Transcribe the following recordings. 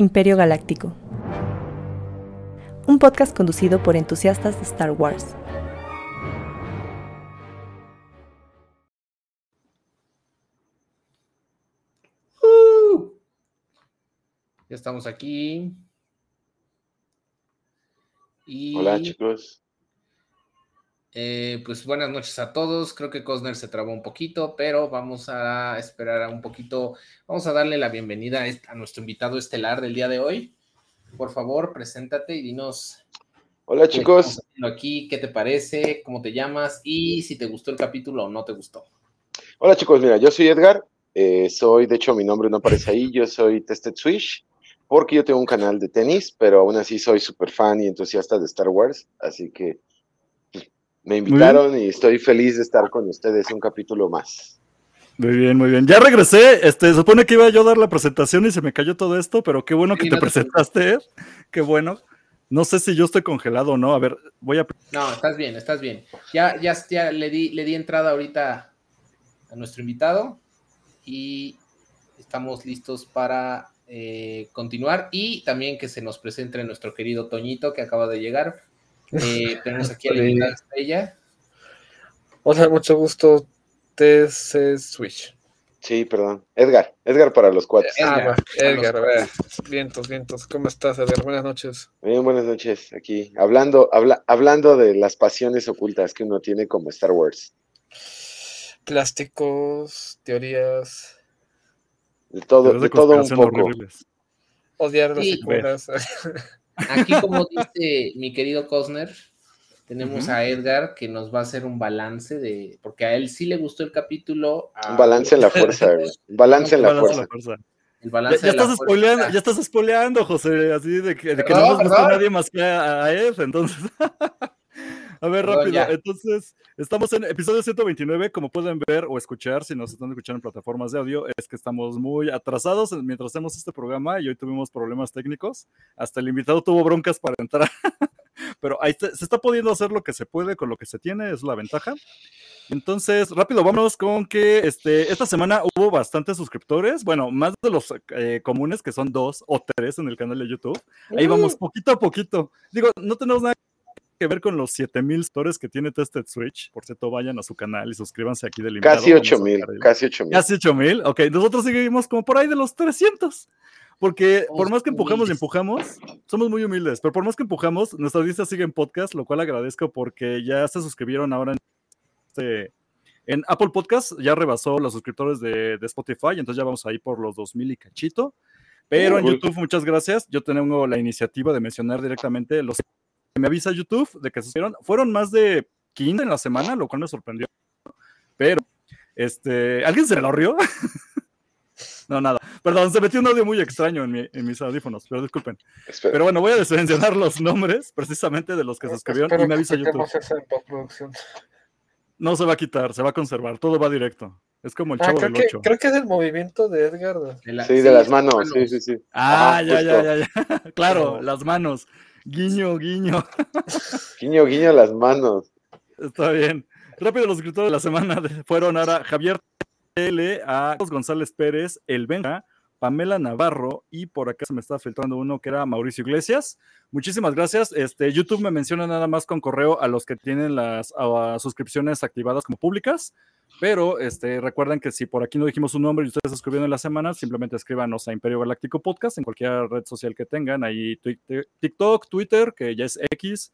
Imperio Galáctico. Un podcast conducido por entusiastas de Star Wars. Ya estamos aquí. Y, Hola chicos. Eh, pues buenas noches a todos. Creo que Cosner se trabó un poquito, pero vamos a esperar a un poquito. Vamos a darle la bienvenida a, est- a nuestro invitado estelar del día de hoy. Por favor, preséntate y dinos Hola chicos. aquí, qué te parece, cómo te llamas y si te gustó el capítulo o no te gustó. Hola chicos, mira, yo soy Edgar. eh, soy, de hecho, mi nombre no aparece ahí. Yo soy Tested Switch. Porque yo tengo un canal de tenis, pero aún así soy súper fan y entusiasta de Star Wars. Así que me invitaron y estoy feliz de estar con ustedes un capítulo más. Muy bien, muy bien. Ya regresé. Este, se supone que iba yo a dar la presentación y se me cayó todo esto, pero qué bueno que Sí, te no te presentaste, Ed. Qué bueno. No sé si yo estoy congelado o no. A ver, voy a. No, estás bien, estás bien. Ya, ya, ya le, di, le di entrada ahorita a nuestro invitado y estamos listos para eh, continuar y también que se nos presente nuestro querido Toñito que acaba de llegar. Eh, tenemos aquí a la estrella. Hola, mucho gusto, TC Switch. Sí, perdón. Edgar, Edgar para los cuates. Edgar, Ah, Edgar, los a ver. Vientos, vientos. ¿Cómo estás, Edgar? Buenas noches. Bien, buenas noches. Aquí, hablando, habla- hablando de las pasiones ocultas que uno tiene como Star Wars. Plásticos, teorías, De todo, de todo un poco. horribles. odiar las Sí. secuelas. Aquí, como dice mi querido Cosner, tenemos Ujú. a Edgar que nos va a hacer un balance de, porque a él sí le gustó el capítulo. a- Un balance en la fuerza, güey. Balance en la Balance fuerza. la fuerza. El Ya, balance ya de la estás fuerza. spoileando, ya estás spoileando, José, así de que, de que no nos gustó nadie más que a, a Ed, entonces. a ver, rápido. ya. Entonces, estamos en episodio 129, como pueden ver o escuchar, si nos están escuchando en plataformas de audio, es que estamos muy atrasados mientras hacemos este programa y hoy tuvimos problemas técnicos. Hasta el invitado tuvo broncas para entrar. Pero ahí se, se está pudiendo hacer lo que se puede con lo que se tiene, es la ventaja. Entonces, rápido, vámonos con que este, esta semana hubo bastantes suscriptores, bueno, más de los eh, comunes, que son dos o tres en el canal de YouTube. Ahí vamos, poquito a poquito. Digo, no tenemos nada que ver con los 7000 stores que tiene Tested Switch. Por cierto, vayan a su canal y suscríbanse aquí del. Casi Vamos a 8 mil, hablar de- casi 8 mil. Casi 8000. Ok, nosotros seguimos como por ahí de los 300. Porque por más que empujamos y empujamos, somos muy humildes, pero por más que empujamos, nuestra audiencia sigue en podcast, lo cual agradezco porque ya se suscribieron ahora en, este- en Apple Podcast, ya rebasó los suscriptores de, de Spotify, entonces ya vamos ahí por los 2000 y cachito. Pero en. YouTube, muchas gracias. Yo tengo la iniciativa de mencionar directamente los me avisa YouTube de que se suscribieron. Fueron más de 15 en la semana, lo cual me sorprendió. Pero, este, ¿alguien se lo rió? no, nada. Perdón, se metió un audio muy extraño en, mi- en mis audífonos, pero disculpen. Espera. Pero bueno, voy a mencionar los nombres precisamente de los que se suscribieron Espero y me que avisa YouTube. No se va a quitar, se va a conservar, todo va directo. Es como el Ah, chavo creo del que, 8. creo que es el movimiento de Edgar. de- De la- Sí, de las manos, sí, sí, sí. Ah, Ajá, ya, ya, ya, ya. Claro, las manos. Guiño, guiño. Guiño, guiño las manos. Está bien. Rápido, los escritores de la semana fueron ahora Javier L, a Carlos González Pérez, El Benja, Pamela Navarro y por acá se me está filtrando uno que era Mauricio Iglesias. Muchísimas gracias. Este, YouTube me menciona nada más con correo a los que tienen las suscripciones activadas como públicas. Pero este, recuerden que si por aquí no dijimos un nombre y ustedes se suscribieron en la semana, simplemente escríbanos a Imperio Galáctico Podcast en cualquier red social que tengan. Ahí TikTok, Twitter, que ya es X,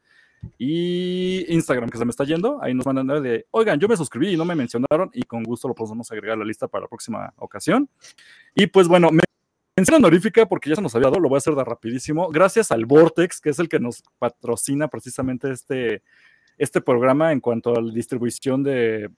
y Instagram, que se me está yendo. Ahí nos mandan de, oigan, yo me suscribí y no me mencionaron, y con gusto lo podemos agregar a la lista para la próxima ocasión. Y pues bueno, me mención porque ya se nos había dado, lo voy a hacer de rapidísimo. Gracias al Vortex, que es el que nos patrocina precisamente este, este programa en cuanto a la distribución de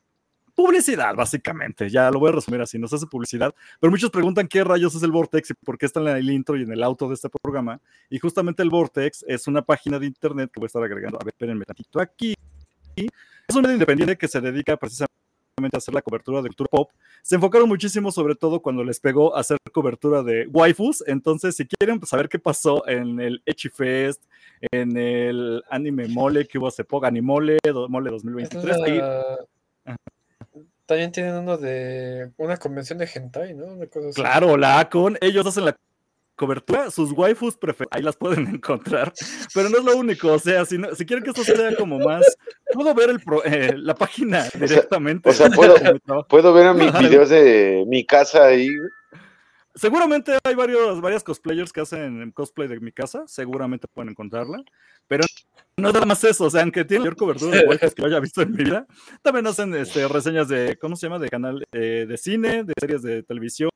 publicidad, básicamente. Ya lo voy a resumir así, nos hace publicidad. Pero muchos preguntan qué rayos es el Vortex y por qué está en el intro y en el auto de este programa. Y justamente el Vortex es una página de internet que voy a estar agregando. A ver, espérenme tantito aquí. Es un medio independiente que se dedica precisamente a hacer la cobertura de cultura pop. Se enfocaron muchísimo, sobre todo cuando les pegó a hacer cobertura de waifus. Entonces, si quieren saber qué pasó en el Echi Fest, en el Anime Mole que hubo hace poco, Animole, Mole Esta 2023, es ahí- También tienen uno de una convención de hentai, ¿no? Una cosa así. Claro, la Acon, ellos hacen la cobertura, sus waifus preferidas, ahí las pueden encontrar, pero no es lo único, o sea, si, no- si quieren que esto sea como más, puedo ver el pro- eh, la página directamente. o sea, puedo-. Puedo ver a mis videos de mi casa ahí. Seguramente hay varios, varias cosplayers que hacen cosplay de mi casa, seguramente pueden encontrarla, pero no es nada más eso, o sea, aunque tiene mayor cobertura de waifus que yo haya visto en mi vida, también hacen este, reseñas de, ¿cómo se llama? De canal eh, de cine, de series de televisión,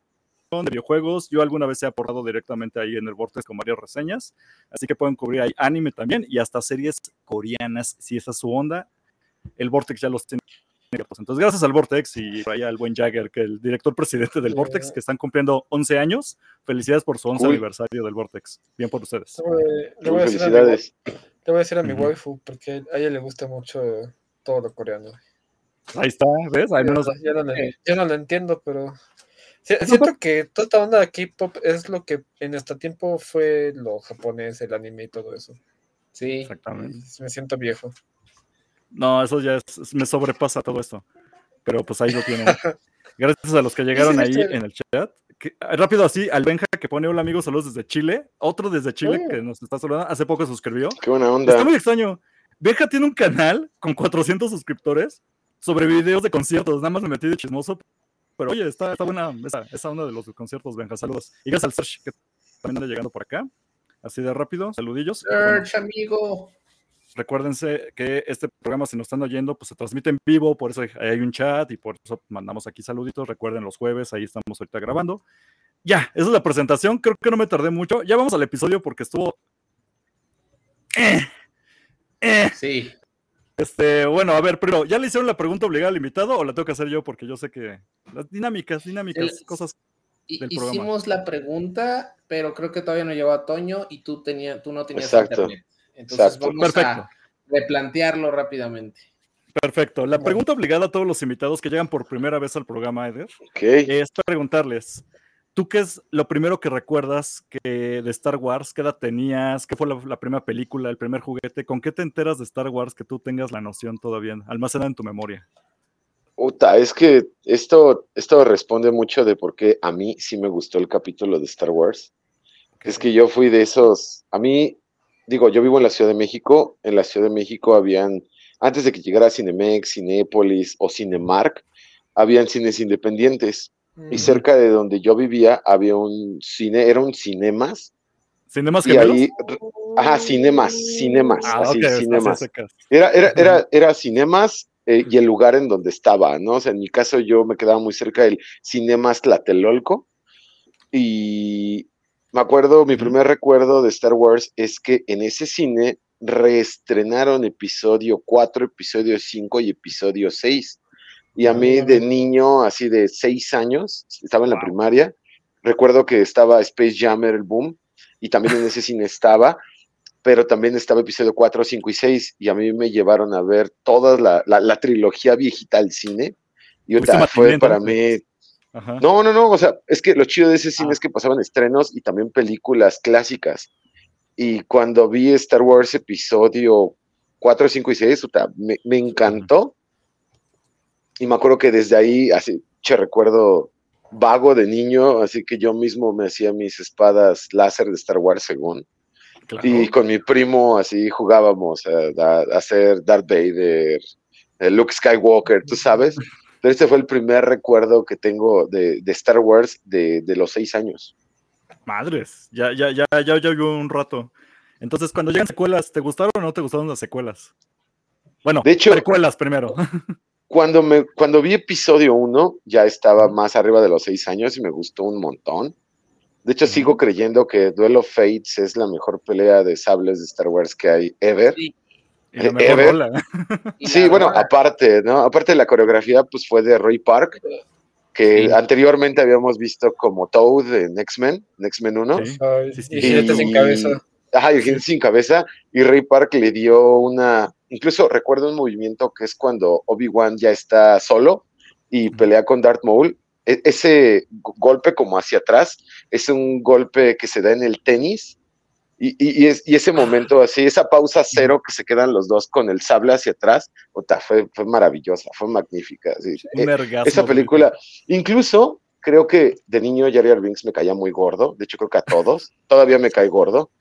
de videojuegos. Yo alguna vez he aportado directamente ahí en el Vortex con varias reseñas, así que pueden cubrir ahí anime también y hasta series coreanas, si esa es su onda. El Vortex ya los tiene. Entonces, gracias al Vortex y por allá al buen Jagger, que el director presidente del Vortex, que están cumpliendo 11 años. Felicidades por su 11 Cool. aniversario del Vortex. Bien por ustedes. Le voy, le voy a decir a mi, waifu porque a ella le gusta mucho todo lo coreano. Ahí está, ¿ves? Al menos Ya, no, le- ya no lo entiendo, pero si- siento que toda esta onda de K-pop es lo que en nuestro tiempo fue lo japonés, el anime y todo eso. Sí. Exactamente. Me siento viejo. No, eso ya es- me sobrepasa todo esto. Pero pues ahí lo tienen. Gracias a los que llegaron ahí en el chat. Que- ah, rápido así, al Benja que pone hola amigos, saludos desde Chile. Otro desde Chile Oh. que nos está saludando. Hace poco se suscribió. Qué buena Está onda. muy extraño. Benja tiene un canal con 400 suscriptores sobre videos de conciertos. Nada más me metí de chismoso. Pero oye, está, está buena esa, esa onda de los conciertos, Benja. Saludos. Y gracias al Serge que también anda llegando por acá. Así de rápido. Saludillos. Bueno, Search, amigo. Recuérdense que este programa, si nos están oyendo, pues se transmite en vivo, por eso hay, hay un chat y por eso mandamos aquí saluditos. Recuerden los jueves, ahí estamos ahorita grabando. Ya, esa es la presentación. Creo que no me tardé mucho. Ya vamos al episodio porque estuvo. Eh, eh. Sí. Este, bueno, a ver, pero ¿ya le hicieron la pregunta obligada al invitado o la tengo que hacer yo? Porque yo sé que las dinámicas, dinámicas, El- cosas. Programa. Hicimos la pregunta, pero creo que todavía no llegó a Toño y tú, tenía, tú no tenías Exacto. internet. Entonces Exacto. vamos Perfecto. a replantearlo rápidamente. Perfecto. La pregunta obligada a todos los invitados que llegan por primera vez al programa, Eder, Ok. es preguntarles, ¿tú qué es lo primero que recuerdas que de Star Wars? ¿Qué edad tenías? ¿Qué fue la, la primera película, el primer juguete? ¿Con qué te enteras de Star Wars que tú tengas la noción todavía almacenada en tu memoria? Uta, es que esto, esto responde mucho de por qué a mí sí me gustó el capítulo de Star Wars. Es que yo fui de esos, a mí, digo, yo vivo en la Ciudad de México, en la Ciudad de México habían, antes de que llegara Cinemex, Cinépolis o Cinemark, habían cines independientes. Y Mm. cerca de donde yo vivía había un cine, era un cinemas, ¿Cinemas y ahí, ajá, cinemas, cinemas, Ah, así, ok, así cinemas. Era, era, era, era Cinemas eh, y el lugar en donde estaba, ¿no? O sea, en mi caso yo me quedaba muy cerca del Cinemas Tlatelolco y me acuerdo, mi primer recuerdo de Star Wars es que en ese cine reestrenaron episodio 4, episodio 5 y episodio 6. Y a mí de niño, así de 6 años, estaba en la Wow. primaria, recuerdo que estaba Space Jammer, el boom, y también en ese cine estaba, pero también estaba episodio 4, 5 y 6, y a mí me llevaron a ver toda la, la- la trilogía viejita al cine, y ¿Fuiste otra, fue para mí... Ajá. No, no, no, o sea, es que lo chido de ese cine Ah. es que pasaban estrenos y también películas clásicas, y cuando vi Star Wars episodio 4, 5 y 6, puta, me, me encantó, y me acuerdo que desde ahí, así, che, recuerdo vago de niño, así que yo mismo me hacía mis espadas láser de Star Wars según. claro. Y con mi primo así jugábamos a, a- a hacer Darth Vader, eh, Luke Skywalker, tú sabes. Pero este fue el primer recuerdo que tengo de, de Star Wars de, de los seis años. Madres, ya, ya, ya, ya, ya un rato. Entonces, cuando llegan secuelas, ¿te gustaron o no te gustaron las secuelas? Bueno, De hecho- precuelas primero. Cuando, me, cuando vi episodio uno, ya estaba más arriba de los seis años y me gustó un montón. De hecho, sigo creyendo que Duel of Fates es la mejor pelea de sables de Star Wars que hay ever. Sí. Y la mejor Ever. rola. Y Sí, la bueno, aparte, ¿no? Aparte de la coreografía, pues fue de Ray Park, que Sí. anteriormente habíamos visto como Toad en X-Men, en X-Men 1. Sí. Ay, Sí, sí. y sin cabeza. Ajá, y sin cabeza. Y Ray Park le dio una. Incluso recuerdo un movimiento que es cuando Obi-Wan ya está solo y pelea con Darth Maul. E- ese go- golpe como hacia atrás es un golpe que se da en el tenis. Y, y- y es- y ese momento así, esa pausa cero que se quedan los dos con el sable hacia atrás, puta, fue, fue maravillosa, fue magnífica. así. Un ergasmo, esa película, incluso creo que de niño Jar Binks me caía muy gordo, de hecho creo que a todos, todavía me cae gordo,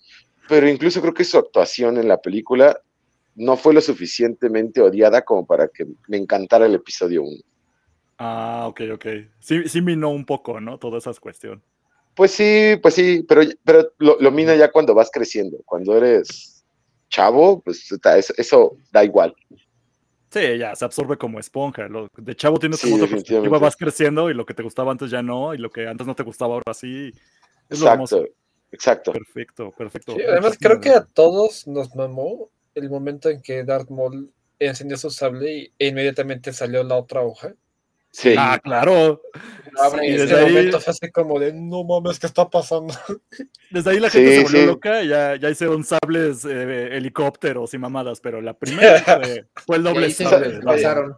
pero incluso creo que su actuación en la película no fue lo suficientemente odiada como para que me encantara el episodio 1. Ah, ok, ok. Sí, sí minó un poco, ¿no? Toda esa cuestión. Pues sí, pues sí, pero, pero lo, lo mina ya cuando vas creciendo, cuando eres chavo, pues eso, eso da igual. Sí, ya se absorbe como esponja. Lo, de chavo tienes Sí, como otra perspectiva, vas creciendo y lo que te gustaba antes ya no, y lo que antes no te gustaba ahora sí. Es lo hermoso. Exacto, exacto. Perfecto, perfecto. Sí, además, creo que a todos nos mamó el momento en que Darth Maul encendió su sable y, e inmediatamente salió la otra hoja. Sí, Ah, claro. Y desde ese ahí- momento fue así como de, no mames, ¿qué está pasando? Desde ahí la gente Sí, se volvió sí. loca, ya, ya hicieron sables, eh, helicópteros y mamadas, pero la primera fue, fue el doble sable. pasaron.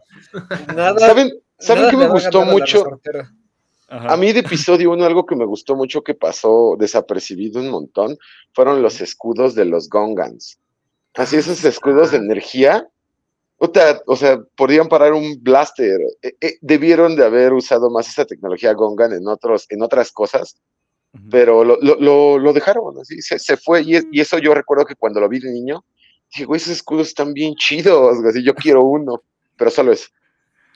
Nada. ¿Saben, ¿saben nada qué me gustó mucho? A mí de episodio 1 algo que me gustó mucho que pasó desapercibido un montón fueron los escudos de los Gongans. Así esos escudos de energía, puta, o sea, podían parar un blaster. Eh, eh, debieron de haber usado más esa tecnología Gongan en, otros, en otras cosas, Ujú. pero lo, lo, lo, lo dejaron, así se, se fue. Y, es- y eso yo recuerdo que cuando lo vi de niño, dije, güey, esos escudos están bien chidos, así yo quiero uno, pero solo eso.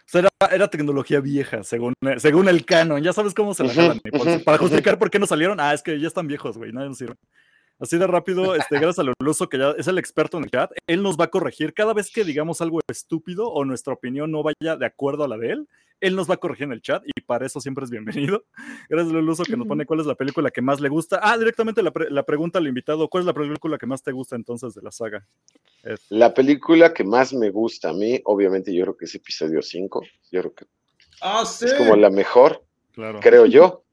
O sea, era, era tecnología vieja, según, según el canon. Ya sabes cómo se la y por- ujú, para justificar por qué no salieron, ah, es que ya están viejos, güey, nadie nos sirve. Así de rápido, este, gracias al Luluso, que ya es el experto en el chat, él nos va a corregir cada vez que digamos algo estúpido o nuestra opinión no vaya de acuerdo a la de él. Él nos va a corregir en el chat y para eso siempre es bienvenido. Gracias, Luluso, que nos pone cuál es la película que más le gusta. Ah, directamente la, pre- la pregunta al invitado: ¿Cuál es la película que más te gusta entonces de la saga? Ed? La película que más me gusta a mí, obviamente yo creo que es episodio 5, yo creo que Ah, sí. es como la mejor, Claro. creo yo.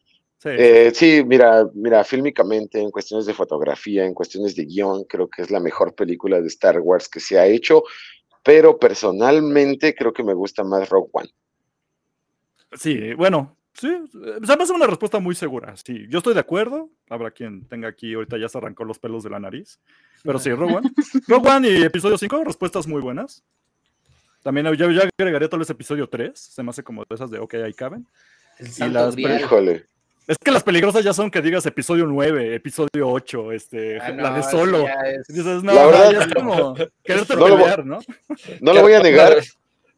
Sí, Eh, sí, mira, mira, fílmicamente, en cuestiones de fotografía, en cuestiones de guion, creo que es la mejor película de Star Wars que se ha hecho, pero personalmente creo que me gusta más Rogue One. Sí, bueno, sí, se me hace una respuesta muy segura. Sí, yo estoy de acuerdo. Habrá quien tenga aquí, ahorita ya se arrancó los pelos de la nariz. Pero sí, Rogue One. Rogue One y episodio 5, respuestas muy buenas. También yo ya agregaría tal vez episodio 3. Se me hace como de esas de, ok, ahí caben. El y santo las grial. Híjole. Es que las peligrosas ya son que digas episodio 9, episodio 8, este, Ah, la no, de eso solo. ya es- La Dices, no, no, verdad- ya es como quererte No lo voy- pelear, ¿no? No lo voy a negar,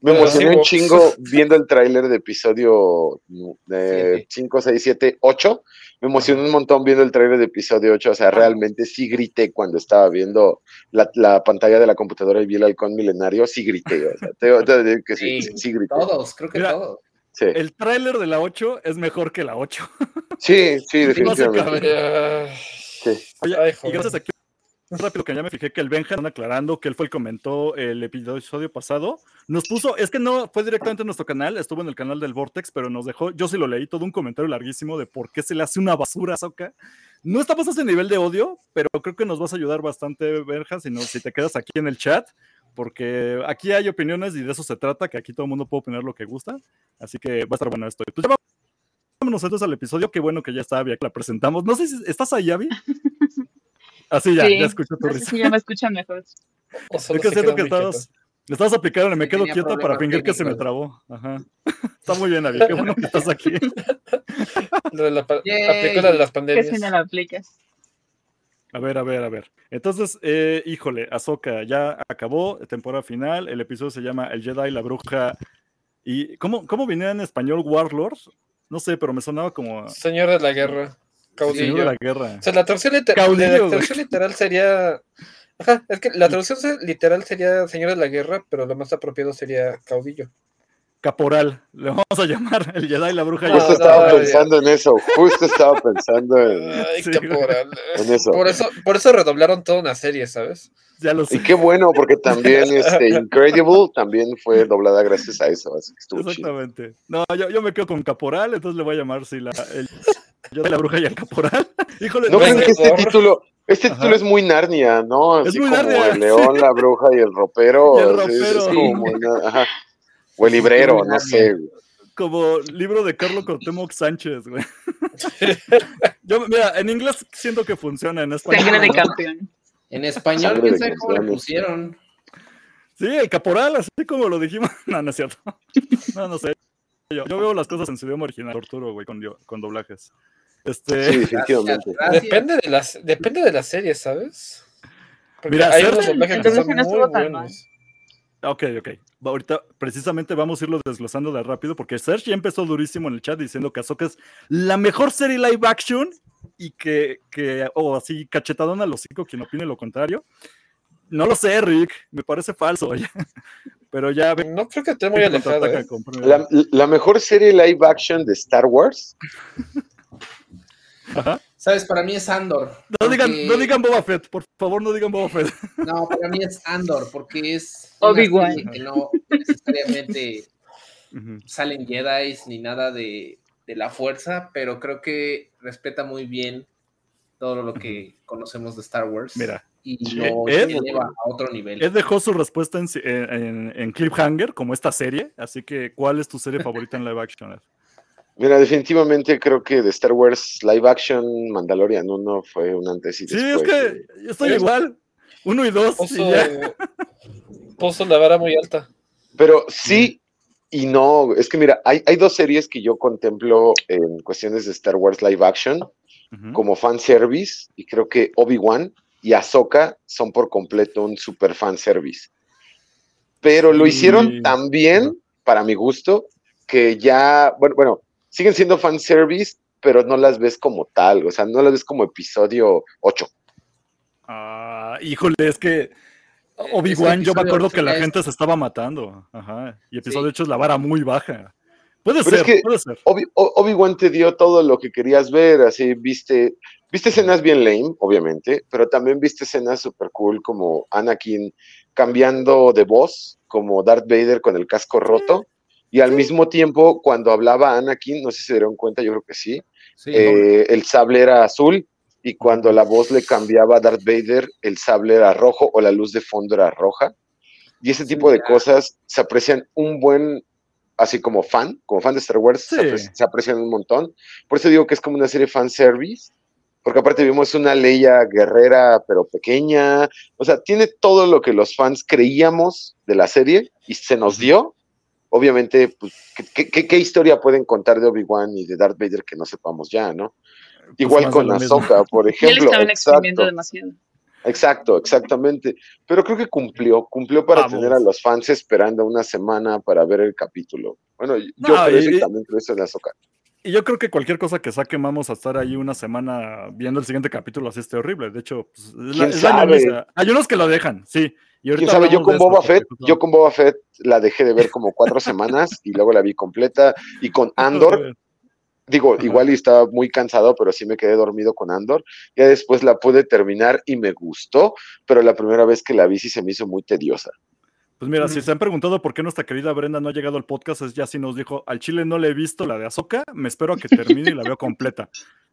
me emocioné un chingo viendo el tráiler de episodio Siete. 5, 6, 7, 8. Me emocioné un montón viendo el tráiler de episodio 8. O sea, realmente sí grité cuando estaba viendo la, la pantalla de la computadora y vi el halcón milenario. Sí grité. O sea, tengo- tengo que decir que sí, Sí, sí, sí grité. Todos, creo que Mira, todos. Sí, El tráiler de la 8 es mejor que la 8. sí, sí, definitivamente. Sí. Oye, Ay, y gracias aquí rápido que ya me fijé que el Benja están aclarando que él fue el que comentó el episodio pasado. Nos puso, es que no fue directamente en nuestro canal, estuvo en el canal del Vortex, pero nos dejó, yo sí lo leí, todo un comentario larguísimo de por qué se le hace una basura a Soca. No estamos a ese nivel de odio, pero creo que nos vas a ayudar bastante, Benja, si, no, si te quedas aquí en el chat, porque aquí hay opiniones y de eso se trata, que aquí todo el mundo puede opinar lo que gusta. Así que va a estar bueno esto. Pues ya vámonos entonces al episodio, qué bueno que ya está Abby, que la presentamos. No sé si estás ahí, Abby. Así ya, Sí, ya escucho tu no risa. si ya me escuchan mejor. O Es que siento que estabas, le estabas aplicando, el me Sí, quedo quieto para fingir que se me trabó. Ajá. Está muy bien, Abby, qué bueno que estás aquí. Lo de la aplicó la de las Que pandemias. si no lo aplicas. A ver, a ver, a ver. Entonces, eh, híjole, Ahsoka ya acabó, temporada final, el episodio se llama El Jedi, la bruja. ¿Y cómo, cómo venía en español Warlord? No sé, pero me sonaba como Señor de la guerra. Caudillo. Señor de la Guerra. O sea, la traducción, liter- Caudillo, la traducción literal sería. Ajá, es que la traducción literal sería Señor de la Guerra, pero lo más apropiado sería caudillo. Caporal, le vamos a llamar el Jedi, la bruja. Justo estaba pensando en eso, justo estaba pensando en, Ay, Sí, caporal. en eso. Por eso, por eso redoblaron toda una serie, ¿sabes? Ya lo sé. Y qué bueno, porque también este, Incredible también fue doblada gracias a eso, así que estuvo chido. Exactamente. No, yo, yo me quedo con Caporal, entonces le voy a llamar sí, la, el, Jedi, la bruja y el Caporal. Híjole, ¿No creen que este Por- título, este Ajá. título es muy Narnia, ¿no? Es Así muy como Narnia, el león, la bruja y el ropero. Y el así, es- es como muy ajá. O el librero, no sé. güey. como libro de Carlos Cortemoc Sánchez, güey. Yo, mira, en inglés siento que funciona, en español. Sangre de campeón. En español, quién sabe cómo le pusieron. Sí, el caporal, así como lo dijimos. No, no es cierto. No, no sé. yo, yo veo las cosas en su idioma original, Arturo, güey, con, con doblajes. Este, Sí, definitivamente. Gracias. Depende de las, depende de la serie, ¿sabes? Porque Mira, hay unos doblajes que son muy buenos. Ok, ok. Ahorita precisamente vamos a irlo desglosando de rápido porque Serge ya empezó durísimo en el chat diciendo que Ahsoka es la mejor serie live action y que, que o así cachetadón a los cinco quien opine lo contrario. No lo sé, Rick, me parece falso. Pero ya ve No creo que esté muy alejado. ¿eh? La, la mejor serie live action de Star Wars. Ajá. ¿Sabes? Para mí es Andor. No digan, no digan Boba Fett, por favor, no digan Boba Fett. No, para mí es Andor, porque es Obi-Wan. que no necesariamente salen Jedi ni nada de, de la fuerza, pero creo que respeta muy bien todo lo que conocemos de Star Wars. Mira, y lo Ed- eleva a otro nivel. Ed dejó su respuesta en, en, en- en Cliffhanger, como esta serie, así que ¿cuál es tu serie favorita en live action? Ed? Mira, definitivamente creo que de Star Wars live action, Mandalorian 1 fue un antes y Sí, después. es que yo estoy igual. Uno y dos. y Puso, ya. puso la vara muy alta. Pero sí y no. Es que mira, hay, hay dos series que yo contemplo en cuestiones de Star Wars live action Ujú. como fanservice y creo que Obi-Wan y Ahsoka son por completo un super fanservice. Pero lo Sí. hicieron tan bien, para mi gusto, que ya, bueno, bueno, siguen siendo fanservice, pero no las ves como tal, o sea, no las ves como episodio 8. Ah, híjole, es que Obi-Wan, yo me acuerdo que la es- gente se estaba matando. Ajá. Y episodio Sí. 8 es la vara muy baja. Puede Pero es ser, que- puede ser. Obi- Obi-Wan te dio todo lo que querías ver, así viste, viste escenas bien lame, obviamente, pero también viste escenas super cool como Anakin cambiando de voz, como Darth Vader con el casco roto, y al mismo tiempo cuando hablaba Anakin, no sé si se dieron cuenta, yo creo que sí, Sí, eh, el sable era azul, y cuando la voz le cambiaba a Darth Vader, el sable era rojo o la luz de fondo era roja. Y ese tipo de cosas se aprecian un buen, así como fan, como fan de Star Wars, se, Sí. apreci- se aprecian un montón. Por eso digo que es como una serie fan service, porque aparte vimos una Leia guerrera, pero pequeña. O sea, tiene todo lo que los fans creíamos de la serie y se nos dio. Obviamente, pues, ¿qué, qué- qué historia pueden contar de Obi-Wan y de Darth Vader que no sepamos ya, no? Igual más de con. Ahsoka, por ejemplo. estaban exprimiendo Exacto, demasiado. exacto, exactamente. Pero creo que cumplió, cumplió para Vamos. tener a los fans esperando una semana para ver el capítulo. Bueno, yo No, creo y- y también creo eso en Ahsoka. Y yo creo que cualquier cosa que saquen vamos a estar ahí una semana viendo el siguiente capítulo, así esté horrible. De hecho, pues, es la-. Hay unos que lo dejan, sí. Y ahorita Quién sabe, yo con esto, Boba Fett, yo con Boba Fett la dejé de ver como cuatro semanas y luego la vi completa. Y con Andor, digo, igual y estaba muy cansado, pero sí me quedé dormido con Andor. Ya después la pude terminar y me gustó, pero la primera vez que la vi sí se me hizo muy tediosa. Pues mira, si se han preguntado por qué nuestra querida Brenda no ha llegado al podcast, es ya sí nos dijo, al chile no le he visto la de Azoka, me espero a que termine y la veo completa.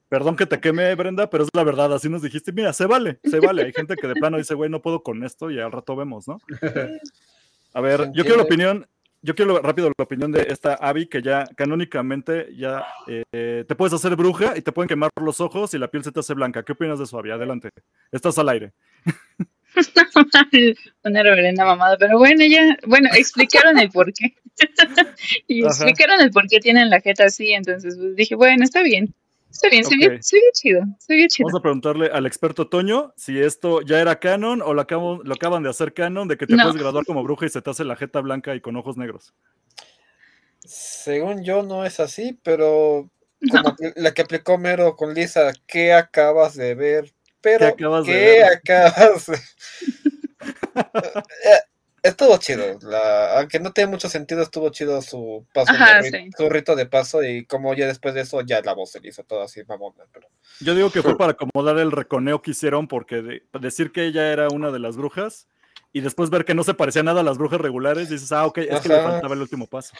Perdón que te queme, Brenda, pero es la verdad, así nos dijiste, mira, se vale, se vale. Hay gente que de plano dice, güey, no puedo con esto y al rato vemos, ¿no? A ver, yo quiero la opinión, yo quiero rápido la opinión de esta Abby, que ya canónicamente ya eh, te puedes hacer bruja y te pueden quemar los ojos y la piel se te hace blanca. ¿Qué opinas de eso, Abby? Adelante. Estás al aire. Una reverenda mamada, pero bueno, ya, bueno, explicaron el por qué. y Ajá. explicaron el por qué tienen la jeta así, entonces pues, dije, bueno, está bien. Está bien, se, Ok. vio, se vio chido, se vio chido. Vamos a preguntarle al experto Toño si esto ya era canon o lo, acabo- lo acaban de hacer canon de que te No. puedes graduar como bruja y se te hace la jeta blanca y con ojos negros. Según yo no es así, pero como la que aplicó Mero con Lisa, ¿qué acabas de ver? Pero, ¿Qué acabas de ¿qué ver? acabas de- Eh, Estuvo chido, la- aunque no tiene mucho sentido, estuvo chido su paso, Ajá, de sí. su rito de paso y como ya después de eso ya la voz se le hizo todo así mamona, pero Yo digo que fue para acomodar el reconeo que hicieron porque de- decir que ella era una de las brujas y después ver que no se parecía nada a las brujas regulares, dices, ah, ok, es que le faltaba el último paso.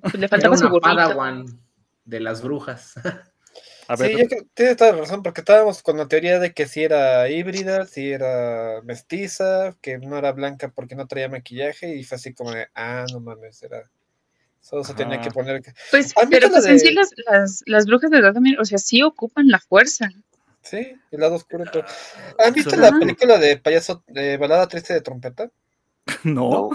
Pues le Era faltaba su una. Padawan de las brujas. A ver, sí, yo creo, tienes toda la razón, porque estábamos con la teoría de que si era híbrida, si era mestiza, que no era blanca porque no traía maquillaje, y fue así como de, ah, no mames, era. Solo se tenía que poner. Pues, ¿Han pero visto pues en sí las, las, las brujas de Dathomir, o sea, sí ocupan la fuerza. Sí, el lado oscuro. Pero... ¿Han visto Ajá. la película de payaso de balada triste de trompeta? no.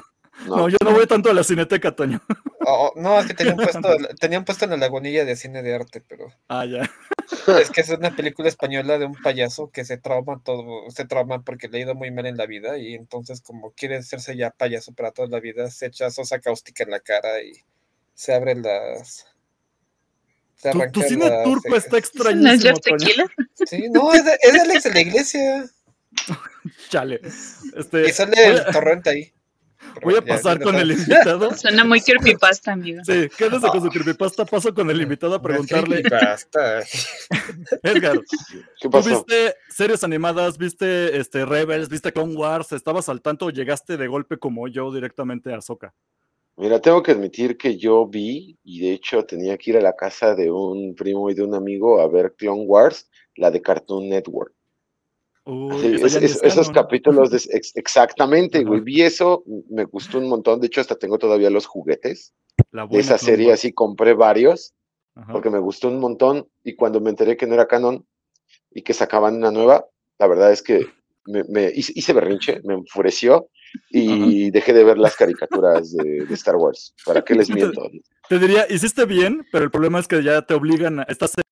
¿No? No, yo no voy tanto a la cineteca, Toño. Oh, no, es que tenían puesto, tenían puesto en la lagunilla de cine de arte, pero Ah, ya. es que es una película española de un payaso que se trauma todo, se trauma porque le ha ido muy mal en la vida y entonces como quiere hacerse ya payaso para toda la vida, se echa sosa cáustica en la cara y se abren las... se Tu, tu cine las turco está ¿No es extrañísimo. Tequila? Sí, no, es de, es de Alex de la iglesia. Chale. Este, Y sale el a- torrente ahí. Voy a pasar con el invitado. Suena muy creepypasta, amigo. Sí, quédese con su creepypasta. Paso con el invitado a preguntarle. Edgar, ¿Qué ¿tú pasó? viste series animadas? ¿Viste este, Rebels? ¿Viste Clone Wars? ¿Estabas al tanto o llegaste de golpe como yo directamente a Soka? Mira, tengo que admitir que yo vi, y de hecho tenía que ir a la casa de un primo y de un amigo a ver Clone Wars, la de Cartoon Network. Uy, Sí, es- es- esos capítulos, de- ex- exactamente, güey. Vi eso, me gustó un montón. De hecho, hasta tengo todavía los juguetes La de esa serie, así compré varios, porque me gustó un montón. Y cuando me enteré que no era canon y que sacaban una nueva, la verdad es que me, me hice, berrinche, me enfureció y dejé de ver las caricaturas de, de Star Wars. ¿Para qué les Sí, te- miento? Te diría, hiciste bien, pero el problema es que ya te obligan a. Esta serie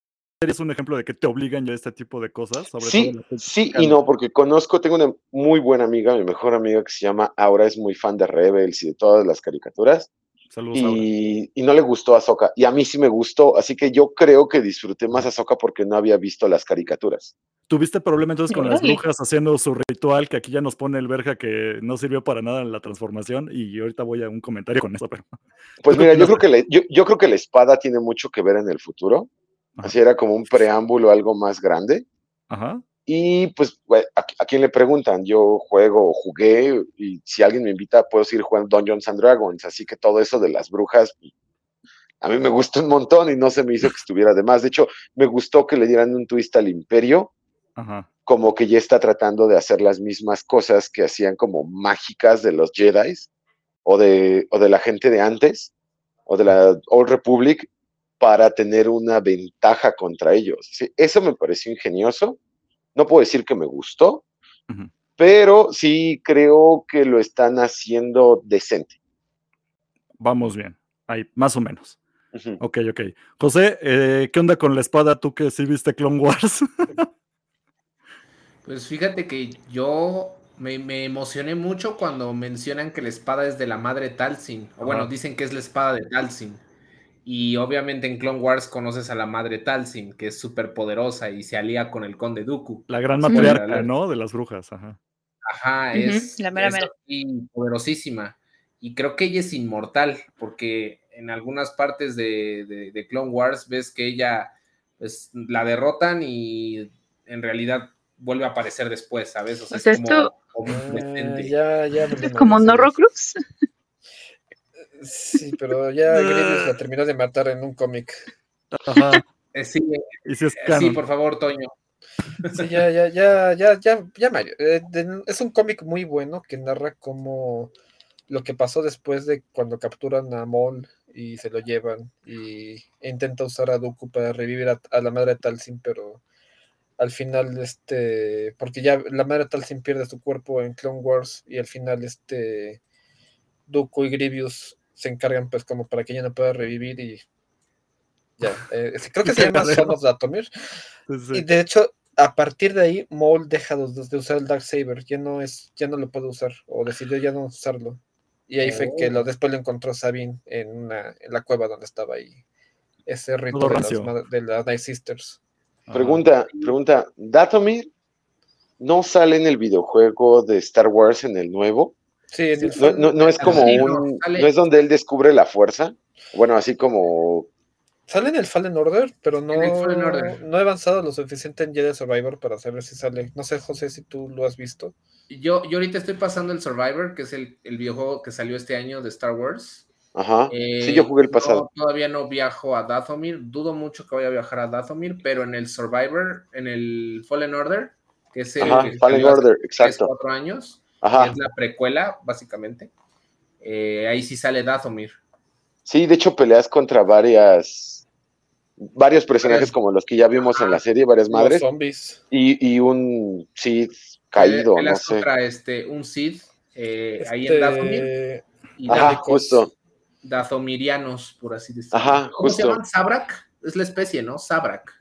es un ejemplo de que te obligan ya a este tipo de cosas. Sobre Sí, todo sí y no, porque conozco, tengo una muy buena amiga, mi mejor amiga que se llama Aura, es muy fan de Rebels y de todas las caricaturas, Saludos, Aura. y, no le gustó Ahsoka, y a mí sí me gustó, así que yo creo que disfruté más Ahsoka porque no había visto las caricaturas. ¿Tuviste problema entonces con las brujas haciendo su ritual que aquí ya nos pone el verja que no sirvió para nada en la transformación? Y ahorita voy a un comentario con eso, pero. Pues ¿Tú qué mira, yo creo, que la, yo, yo creo que la espada tiene mucho que ver en el futuro. Así era como un preámbulo, algo más grande, Ajá. y pues a, a quién le preguntan, yo juego jugué, y si alguien me invita puedo seguir jugando Dungeons and Dragons, así que todo eso de las brujas a mí me gustó un montón y no se me hizo que estuviera de más. De hecho, me gustó que le dieran un twist al imperio, Ajá. como que ya está tratando de hacer las mismas cosas que hacían como mágicas de los Jedi o de, o de la gente de antes, o de la Old Republic, para tener una ventaja contra ellos. Sí, eso me pareció ingenioso. No puedo decir que me gustó, pero sí creo que lo están haciendo decente. Vamos bien. Ahí, más o menos. Ujú. Ok, ok. José, eh, ¿qué onda con la espada? Tú que sí viste Clone Wars. Pues fíjate que yo me, me emocioné mucho cuando mencionan que la espada es de la madre Talsin. O bueno, dicen que es la espada de Talsin. Y obviamente en Clone Wars conoces a la madre Talsin, que es súper poderosa y se alía con el conde Dooku. la gran matriarca. ¿no? De las brujas. Ajá. Ajá, es, la mera es mera. así poderosísima. Y creo que ella es inmortal, porque en algunas partes de, de- de Clone Wars ves que ella pues, la derrotan y en realidad vuelve a aparecer después, ¿sabes? O sea, O sea, es como, esto- como Ah, ya, ya. Como. Norro Cruz. Sí, pero ya Grievous la terminó de matar en un cómic. Ajá. Eh, sí, Y si es eh, sí, por favor, Toño. Sí, ya, ya, ya, ya, ya, ya, Mario. Eh, de- es un cómic muy bueno que narra cómo lo que pasó después de cuando capturan a Maul y se lo llevan y e intenta usar a Dooku para revivir a, a la madre de Talsin, pero al final, este, porque ya la madre de Talsin pierde su cuerpo en Clone Wars y al final, este, Dooku y Grievous se encargan pues como para que ella no pueda revivir y ya, eh, creo que se llama cagadero. Son of Dathomir. Sí, sí. Y de hecho, a partir de ahí, Maul deja de, de usar el Darksaber, ya no es, ya no lo puede usar, o decidió ya no usarlo. Y ahí fue que Oh. lo, después lo encontró Sabine en, una, en la cueva donde estaba ahí. Ese rito Todo de de las Night Sisters. Ajá. Pregunta, pregunta, ¿Datomir no sale en el videojuego de Star Wars en el nuevo? Sí, No, no, no es como un, sale. no es donde él descubre la fuerza. Bueno, así como sale en el Fallen Order, pero no, Order. no he avanzado lo suficiente en Jedi Survivor para saber si sale. No sé, José, si tú lo has visto. Yo, yo ahorita estoy pasando el Survivor, que es el, el videojuego que salió este año de Star Wars. Ajá. Eh, sí, yo jugué el no, pasado. todavía no viajo a Dathomir. Dudo mucho que vaya a viajar a Dathomir, pero en el Survivor, en el Fallen Order, que es el Ajá, que Fallen Order, exacto. cuatro años, Ajá. es la precuela, básicamente. Eh, ahí sí sale Dathomir. Sí, de hecho peleas contra varias varios personajes como los que ya vimos en la serie, varias Los madres, zombies. y, y un Sith caído, no Peleas sé. contra este, un Sith eh, ahí en Dathomir. Este, y Ajá, dathomicos, justo. dathomirianos, por así decirlo. Ajá, ¿Cómo se llaman? Sabrak. Es la especie, ¿no? Sabrak.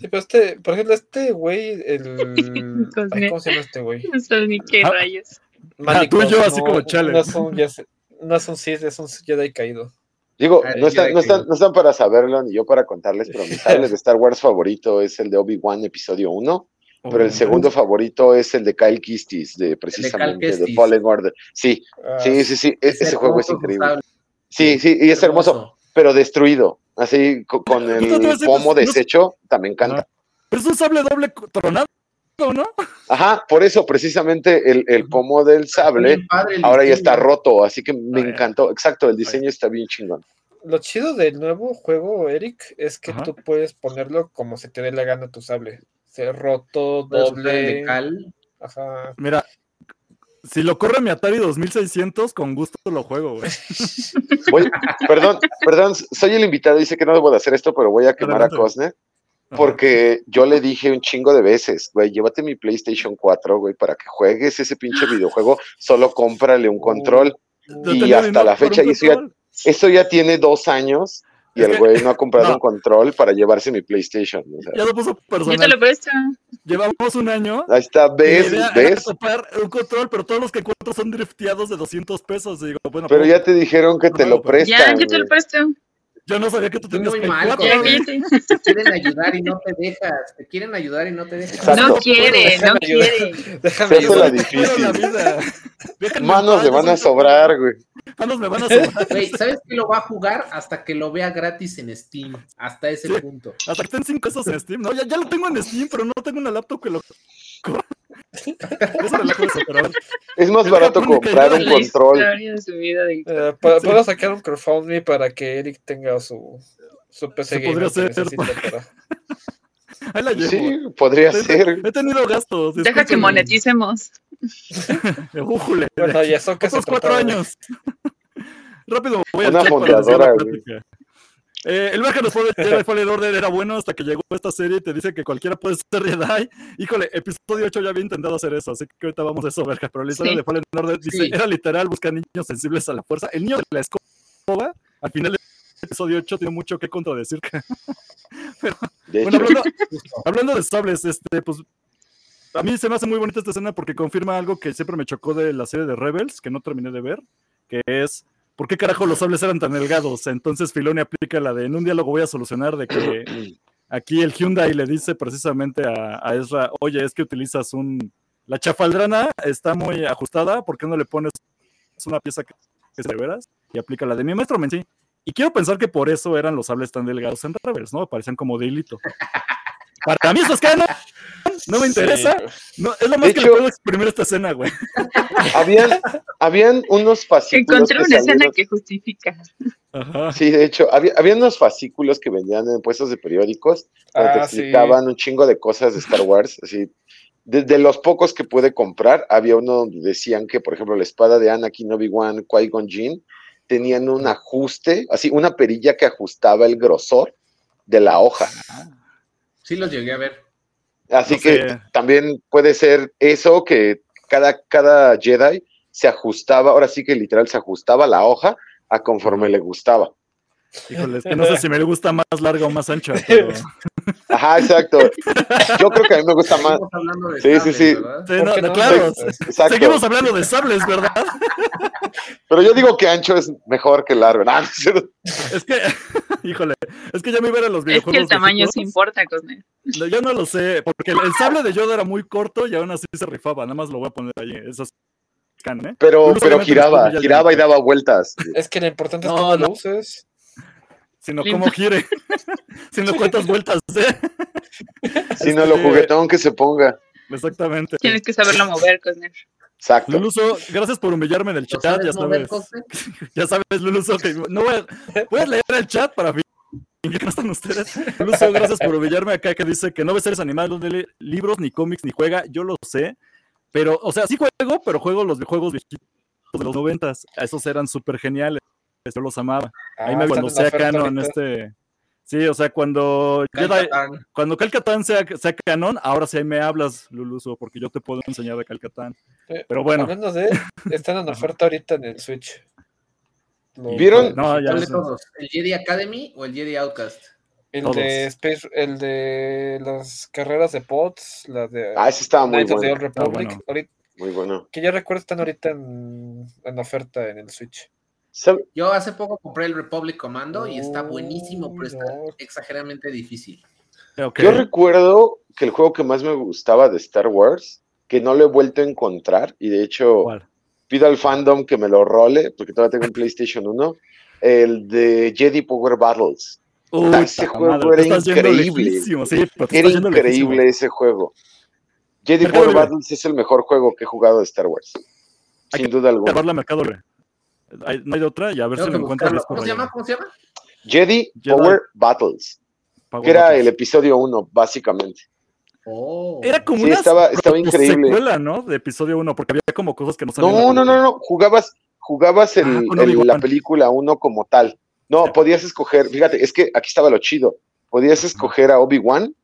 Sí, pero este, por ejemplo, este güey, el. ay, ¿Cómo se llama este güey? No sé ni qué Ah. rayos. Ah, tú y yo, así como chale. No es un, ya sé- no es un Sith, es un Jedi caído. Digo, Ah, no están, no, están, no están para saberlo ni yo para contarles, pero mi sable de Star Wars favorito es el de Obi-Wan episodio 1, pero el segundo favorito es el de Kyle Kistis, de precisamente de. Fallen Order. Sí, Ah, sí, sí, sí, e- ese juego es increíble. Sí, sí, y es hermoso, pero destruido, así co- con el pomo no- deshecho, también encanta. Pero es un sable doble tronado, ¿no? Ajá, por eso precisamente el, el pomo del sable padre ahora ya está roto, así que me encantó. Exacto, el diseño está bien chingón. Lo chido del nuevo juego, Eric, es que Ajá. tú puedes ponerlo como se te dé la gana tu sable. Se roto, doble. cal. Ajá. Mira, si lo corre mi Atari 2600, con gusto lo juego, güey. Voy- perdón, perdón, soy el invitado, dice que no debo de hacer esto, pero voy a quemar Adelante. a Cosner. Porque yo le dije un chingo de veces, güey, llévate mi PlayStation 4, güey, para que juegues ese pinche videojuego, solo cómprale un control. No y hasta la fecha, y eso ya- control. Eso ya tiene dos años y el güey no ha comprado no. un control para llevarse mi PlayStation. o sea, Ya lo puso Yo te personal. lo presto. Llevamos un año. ahí está, ¿ves? ¿Ves? un control, pero todos los que encuentro son drifteados de 200 pesos. Y digo, bueno, Pero ¿cómo? ya te dijeron que te lo pero- Ya, prestan. yo te lo presto. Yo no sabía que tú tenías Muy mal, 4, Ya, güey. güey. cállate. Te quieren ayudar y no te dejas. Te quieren ayudar y no te dejas. Exacto. No quiere, no quiere. Déjame Se hace la ayudar. difícil. la Manos le van a sobrar, güey. Manos me van a sobrar. Güey, ¿sabes qué lo va a jugar hasta que lo vea gratis en Steam? Hasta ese Sí. punto. Hasta que estén 5 pesos en Steam. No, ya, ya lo tengo en Steam, pero no tengo una laptop que lo. Eso relajo eso, pero a ver. Es más barato comprar un control. historia de su vida de- Eh, pu- Sí. Puedo sacar un crowdfunding para que Eric tenga su, su PC Se gamer podría que necesita para- Ahí la llevo. Sí, podría He- ser. He tenido gastos. Deja que moneticemos. Ujule. Bueno, ya son Otros cuatro años. Rápido, voy Una fondeadora, la güey. Eh, el Baja nos puede decir Fallen Order era bueno hasta que llegó esta serie y te dice que cualquiera puede ser Jedi. Híjole, episodio 8 ya había intentado hacer eso, así que ahorita vamos a eso, Verga. Pero la historia Sí. de Fallen Order dice, Sí. era literal, busca niños sensibles a la fuerza. El niño de la escoba, al final del episodio 8 tiene mucho que contradecir. De Bueno, hablando, hablando de sables, este, pues a mí se me hace muy bonita esta escena porque confirma algo que siempre me chocó de la serie de Rebels, que no terminé de ver, que es ¿por qué carajo los sables eran tan delgados? Entonces Filoni aplica la de en un diálogo voy a solucionar de que aquí el Hyundai le dice precisamente a, Ezra, oye, es que utilizas un la chafaldrana está muy ajustada, ¿por qué no le pones una pieza que, que se veras? Y aplica la de mi maestro. Y quiero pensar que por eso eran los sables tan delgados en Rebels, ¿no? Parecían como de hilito. Para mí eso es canon. No me interesa. Sí, No, es lo más De que hecho- le puedo exprimir esta escena, güey. habían, habían unos fascículos. Encontré que una escena que justifica. Ajá. Sí, de hecho, había, había unos fascículos que vendían en puestos de periódicos donde te Ah, sí. explicaban un chingo de cosas de Star Wars. Así, de, de los pocos que pude comprar, había uno donde decían que, por ejemplo, la espada de Anakin, Obi-Wan, Qui-Gon Jinn tenían un ajuste, así, una perilla que ajustaba el grosor de la hoja. Sí los llegué a ver. Así No que sé. también puede ser eso que cada, cada Jedi se ajustaba, ahora sí que literal se ajustaba la hoja a conforme le gustaba. Híjole, es que no sé si me gusta más larga o más ancha, pero. Ajá, exacto. Yo creo que a mí me gusta más. Seguimos hablando de Sí, sí, sables, sí. claro. Exacto. Seguimos hablando de sables, ¿verdad? Pero yo digo que ancho es mejor que largo. No, es. Es que, híjole, es que ya me iba a los Es videojuegos. que el tamaño sí importa, Cosner. No, yo no lo sé, porque el, el sable de Yoda era muy corto y aún así se rifaba. Nada más lo voy a poner ahí. Eso es can, ¿eh? pero, pero giraba, giraba y daba vueltas. Es que lo importante es cómo no. lo uses. Sino cómo gire. Sino cuántas vueltas, ¿eh? Si no, lo Este, juguetón que se ponga. Exactamente. Tienes que saberlo mover, Cosner. Exacto. Luluso, gracias por humillarme en el ¿Lo chat, sabes ya sabes. Ya sabes, Luluso, que no voy a, a leer el chat para fingir que no están ustedes. Luluso, gracias por humillarme acá que dice que no ve seres animales, no lee libros, ni cómics, ni juega. Yo lo sé, pero, o sea, sí juego, pero juego los juegos viejitos de los noventas. Esos eran súper geniales. Yo los amaba. Ahí Ah, me cuando sea canon ahorita. este. Sí, o sea, cuando Jedi, cuando Calcatán sea, sea canon, ahora sí me hablas, Luluso, porque yo te puedo enseñar de Calcatán. Eh, Pero bueno, Hablando de, están en oferta ahorita en el Switch. Lo- ¿Vieron? No, ya ¿Cuál de sé. todos? ¿El Jedi Academy o el Jedi Outcast? El Todos. de, Space- el de las carreras de pods, la de Ah, ese estaba muy bueno. Republic, bueno. ahorita- Muy bueno. que yo recuerdo están ahorita en, en oferta en el Switch. ¿Sabe- Yo hace poco compré el Republic Commando y está buenísimo, pero está exageradamente difícil. Yo recuerdo que el juego que más me gustaba de Star Wars, que no lo he vuelto a encontrar, y de hecho ¿Cuál? pido al fandom que me lo role, porque todavía tengo un PlayStation 1, el de Jedi Power Battles. Uy, ese juego madre, era increíble. sí, Era increíble lejísimo. ese juego. Jedi Mercado Power Libre. Battles es el mejor juego que he jugado de Star Wars. Hay Sin duda alguna. Mercado Libre. Hay- No hay otra y a ver Tengo si lo encuentro. ¿Cómo se llama? ¿Cómo se llama? Jedi, Jedi. Power Battles, que era el episodio 1, básicamente. Oh. Era como Sí, una estaba- increíble. secuela, ¿no? De episodio 1, porque había como cosas que no sabían. No, no, no, no. Jugabas, jugabas el- Ah, el- la película 1 como tal. No, podías escoger, fíjate, es que aquí estaba lo chido. Podías escoger a Obi-Wan,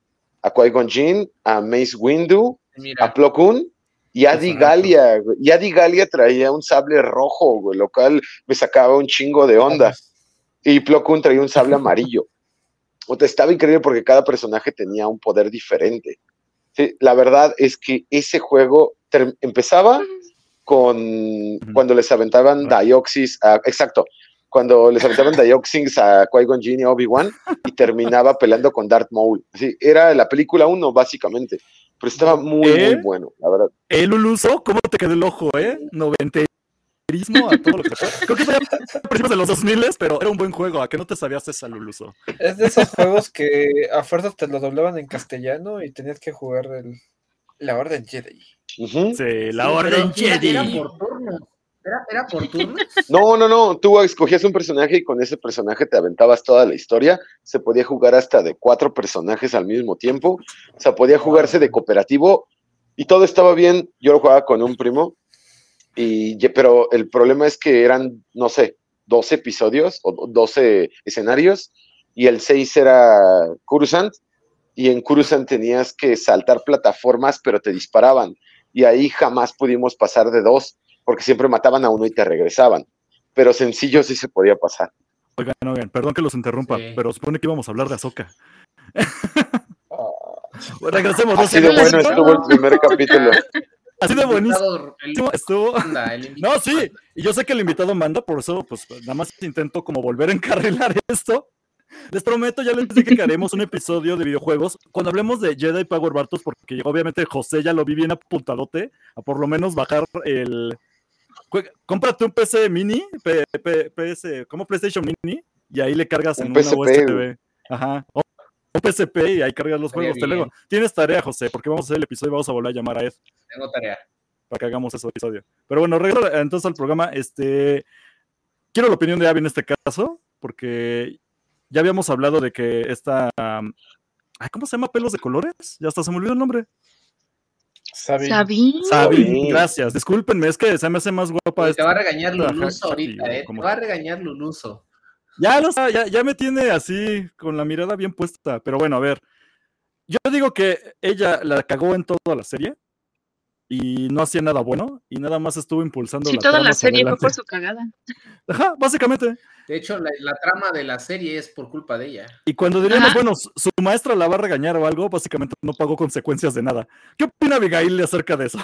a Qui-Gon Jinn, a Mace Windu, Mira, a Plo Koon y a Di Exacto. Galia. güey. Y a Di Galia traía un sable rojo, güey, lo cual me sacaba un chingo de onda. Y Plo Koon traía un sable amarillo. O te estaba increíble porque cada personaje tenía un poder diferente. Sí, la verdad es que ese juego empezaba con cuando les aventaban. Dioxis, a- exacto, cuando les aventaban Dioxins a Qui-Gon Jinn y Obi-Wan y terminaba peleando con Darth Maul. Sí, era la película 1 básicamente, pero estaba muy ¿Eh? muy bueno, la verdad. El Uluso, ¿cómo te quedó el ojo, eh? Noventerismo a todo lo que fue. Creo que fue a principios de los 2000, pero era un buen juego. ¿A que no te sabías esa Luluso? Es de esos juegos que a fuerzas te lo doblaban en castellano y tenías que jugar el, la Orden Jedi. Sí, la sí, Orden Jedi. Era por turnos. Era, era por turnos. No, no, no, tú escogías un personaje y con ese personaje te aventabas toda la historia. Se podía jugar hasta de cuatro personajes al mismo tiempo. O sea, podía jugarse de cooperativo y todo estaba bien. Yo lo jugaba con un primo, y, pero el problema es que eran, no sé, 12 episodios o 12 escenarios y el 6 era Coruscant y en Coruscant tenías que saltar plataformas, pero te disparaban. Y ahí jamás pudimos pasar de dos porque siempre mataban a uno y te regresaban. Pero sencillo sí se podía pasar. Oigan, oigan, perdón que los interrumpa, Sí. pero supone que íbamos a hablar de Azoka. Ah, Regresemos. ¿no? Así de no bueno estuvo el primer capítulo. Así de buenísimo el- estuvo. el No, sí, y yo sé que el invitado manda, por eso, pues nada más intento como volver a encarrilar esto. Les prometo, ya les dije que haremos un episodio de videojuegos cuando hablemos de Jedi Power Battles, porque obviamente José ya lo vi bien apuntadote, a por lo menos bajar el. Cómprate un PC mini, P- P- PS, como PlayStation Mini, y ahí le cargas Un en una PSP, USB. Ajá. O- Un PSP y ahí cargas los juegos. Te luego. Tienes tarea, José, porque vamos a hacer el episodio y vamos a volver a llamar a Ed Tengo tarea. para que hagamos ese episodio. Pero bueno, regreso entonces al programa. Este, quiero la opinión de Abby en este caso, porque ya habíamos hablado de que esta... um, ay, ¿Cómo se llama? ¿Pelos de colores? Ya hasta se me olvidó el nombre. Sabine. Sabine. Sabi, Sabine. gracias. Discúlpenme, es que se me hace más guapa. Te va a regañar Luluso ahorita, ¿eh? Te va a regañar Luluso. Ya, lo sé, ya, ya me tiene así, con la mirada bien puesta. Pero bueno, a ver. Yo digo que ella la cagó en toda la serie y no hacía nada bueno y nada más estuvo impulsando Sí, la toda trama la serie fue por su cagada. Ajá, básicamente. De hecho, la, la trama de la serie es por culpa de ella. Y cuando diríamos, Ajá. bueno, su, maestra la va a regañar o algo, básicamente no pagó consecuencias de nada. ¿Qué opina Abigail acerca de eso?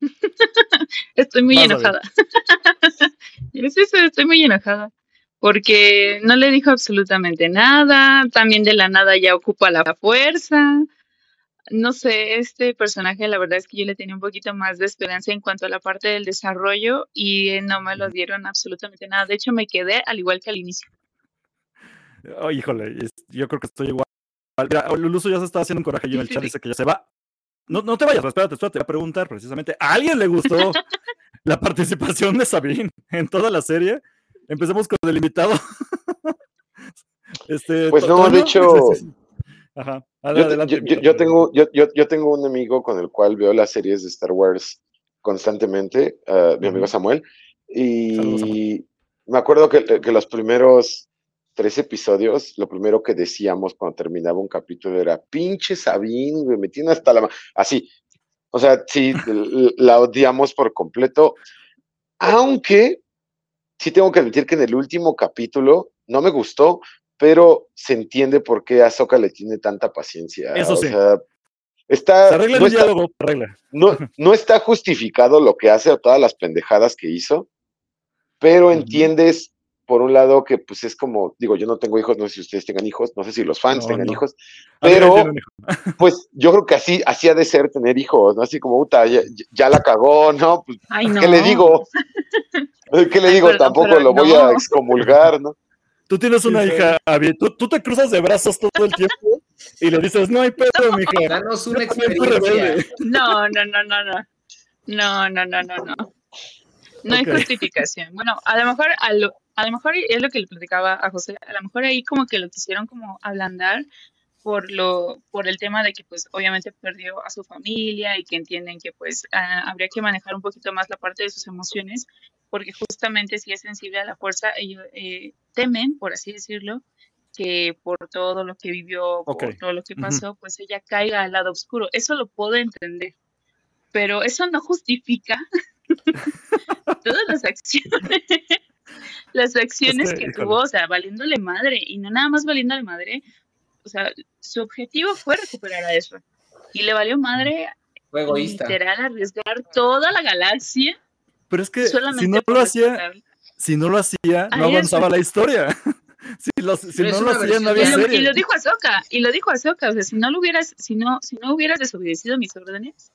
Estoy muy Vas enojada. Es eso, estoy muy enojada. Porque no le dijo absolutamente nada. También de la nada ya ocupa la fuerza. No sé, este personaje, la verdad es que yo le tenía un poquito más de esperanza en cuanto a la parte del desarrollo y eh, no me lo dieron absolutamente nada. De hecho, me quedé al igual que al inicio. Oh, híjole, yo creo que estoy igual. Mira, Luluso ya se está haciendo un coraje allí en el chat, dice que ya se va. No, no te vayas, espérate, espérate, te voy a preguntar precisamente. ¿A alguien le gustó la participación de Sabine en toda la serie? Empecemos con el invitado. este, Pues no, de hecho. Ajá, adelante. yo- yo- yo tengo, yo, tengo un amigo con el cual veo las series de Star Wars constantemente, ah, mi amigo. Samuel, Saludos, y me acuerdo que, que los primeros tres episodios, lo primero que decíamos cuando terminaba un capítulo era, pinche Sabine, me tiene hasta la... ma-". Así, o sea, sí, la odiamos por completo, aunque sí tengo que admitir que en el último capítulo no me gustó, pero se entiende por qué Ahsoka le tiene tanta paciencia. Eso o sí. sea, está, Se arregla no, un está, diálogo, arregla. no, no está justificado lo que hace o todas las pendejadas que hizo, pero entiendes, por un lado, que pues es como, digo, yo no tengo hijos, no sé si ustedes tengan hijos, no sé si los fans No, tengan no. hijos, A pero hijo. pues yo creo que así, así ha de ser tener hijos, ¿no? Así como, puta, ya, ya la cagó, ¿no? Pues, Ay, no. ¿qué le digo? ¿Qué le Ay, digo? perdón, Tampoco pero lo voy a excomulgar, ¿no? Tú tienes una Sí, hija, Abby, tú, tú te cruzas de brazos todo el tiempo y le dices, no hay pedo, mija. Danos una experiencia. rebelde. No, no, no, no, no. No, no, no, no, no. No hay Ok. justificación. Bueno, a lo mejor a lo, a lo mejor es lo que le platicaba a José, a lo mejor ahí como que lo quisieron como ablandar por lo por el tema de que pues obviamente perdió a su familia y que entienden que pues ah, habría que manejar un poquito más la parte de sus emociones porque justamente si es sensible a la fuerza ellos eh, temen por así decirlo que por todo lo que vivió por todo lo que pasó pues ella caiga al lado oscuro eso lo puedo entender pero eso no justifica todas las acciones las acciones Este, que híjole. tuvo, o sea, valiéndole madre, y no nada más valiéndole madre, o sea, su objetivo fue recuperar a Ezra, y le valió madre Fue egoísta. literal arriesgar toda la galaxia Pero es que solamente si no lo hacía, si no lo hacía, no avanzaba la historia. si los- no lo hacía, no había y lo, serie. y lo dijo Ahsoka, y lo dijo Ahsoka, o sea, si no lo hubieras, si no, si no hubieras desobedecido mis órdenes,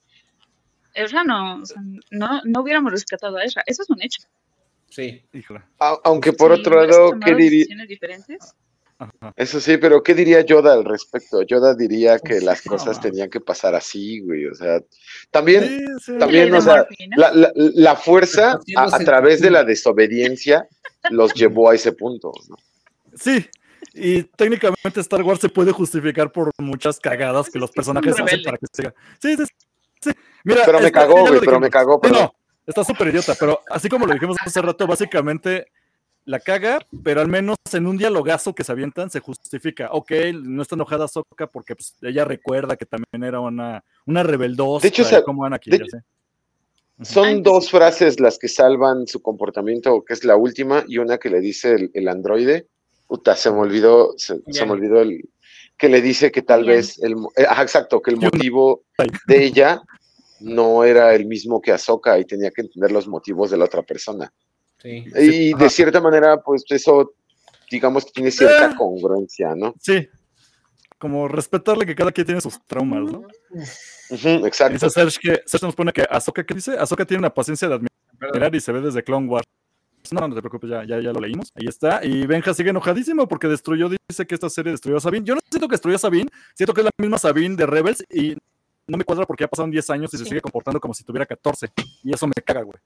Ezra no, o sea, no, no hubiéramos rescatado a Ezra, eso es un hecho. Sí. Híjole. A- Aunque por Si otro lado, ¿qué diría? diferentes, Ajá. Eso sí, pero ¿qué diría Yoda al respecto? Yoda diría que las no, cosas ma. tenían que pasar así, güey. O sea, también, Sí, sí. también, o sea, ¿no? la, la- la fuerza a, través de la desobediencia los llevó a ese punto. ¿no? Sí, y técnicamente Star Wars se puede justificar por muchas cagadas que los personajes hacen para que siga. Sí, sí, sí. Mira, Pero me este, cagó, güey, pero me cagó, perdón. no, está súper idiota, pero así como lo dijimos hace rato, básicamente la caga, pero al menos en un dialogazo que se avientan se justifica. Ok, no está enojada Soka porque pues, ella recuerda que también era una, una rebeldosa. De hecho, como Anakin, de ya sé. Son Ay, dos sí. frases las que salvan su comportamiento, que es la última, y una que le dice el, el androide. Puta, se me olvidó, se, me olvidó el que le dice que tal vez el eh, ajá, exacto, que el motivo de ella no era el mismo que Ahsoka y tenía que entender los motivos de la otra persona. Sí. Y de cierta manera, pues eso, digamos que tiene cierta Ah. congruencia, ¿no? Sí, como respetarle que cada quien tiene sus traumas, ¿no? Exacto. Dice Serge que Serge nos pone que Ahsoka, ¿qué dice? Ahsoka tiene una paciencia de admirar y se ve desde Clone Wars. No, no te preocupes, ya, ya, ya lo leímos. Ahí está. Y Benja sigue enojadísimo porque destruyó, dice que esta serie destruyó a Sabine. Yo no siento que destruyó a Sabine, siento que es la misma Sabine de Rebels y no me cuadra porque ya pasaron 10 años y se Sí. sigue comportando como si tuviera 14. Y eso me caga, güey.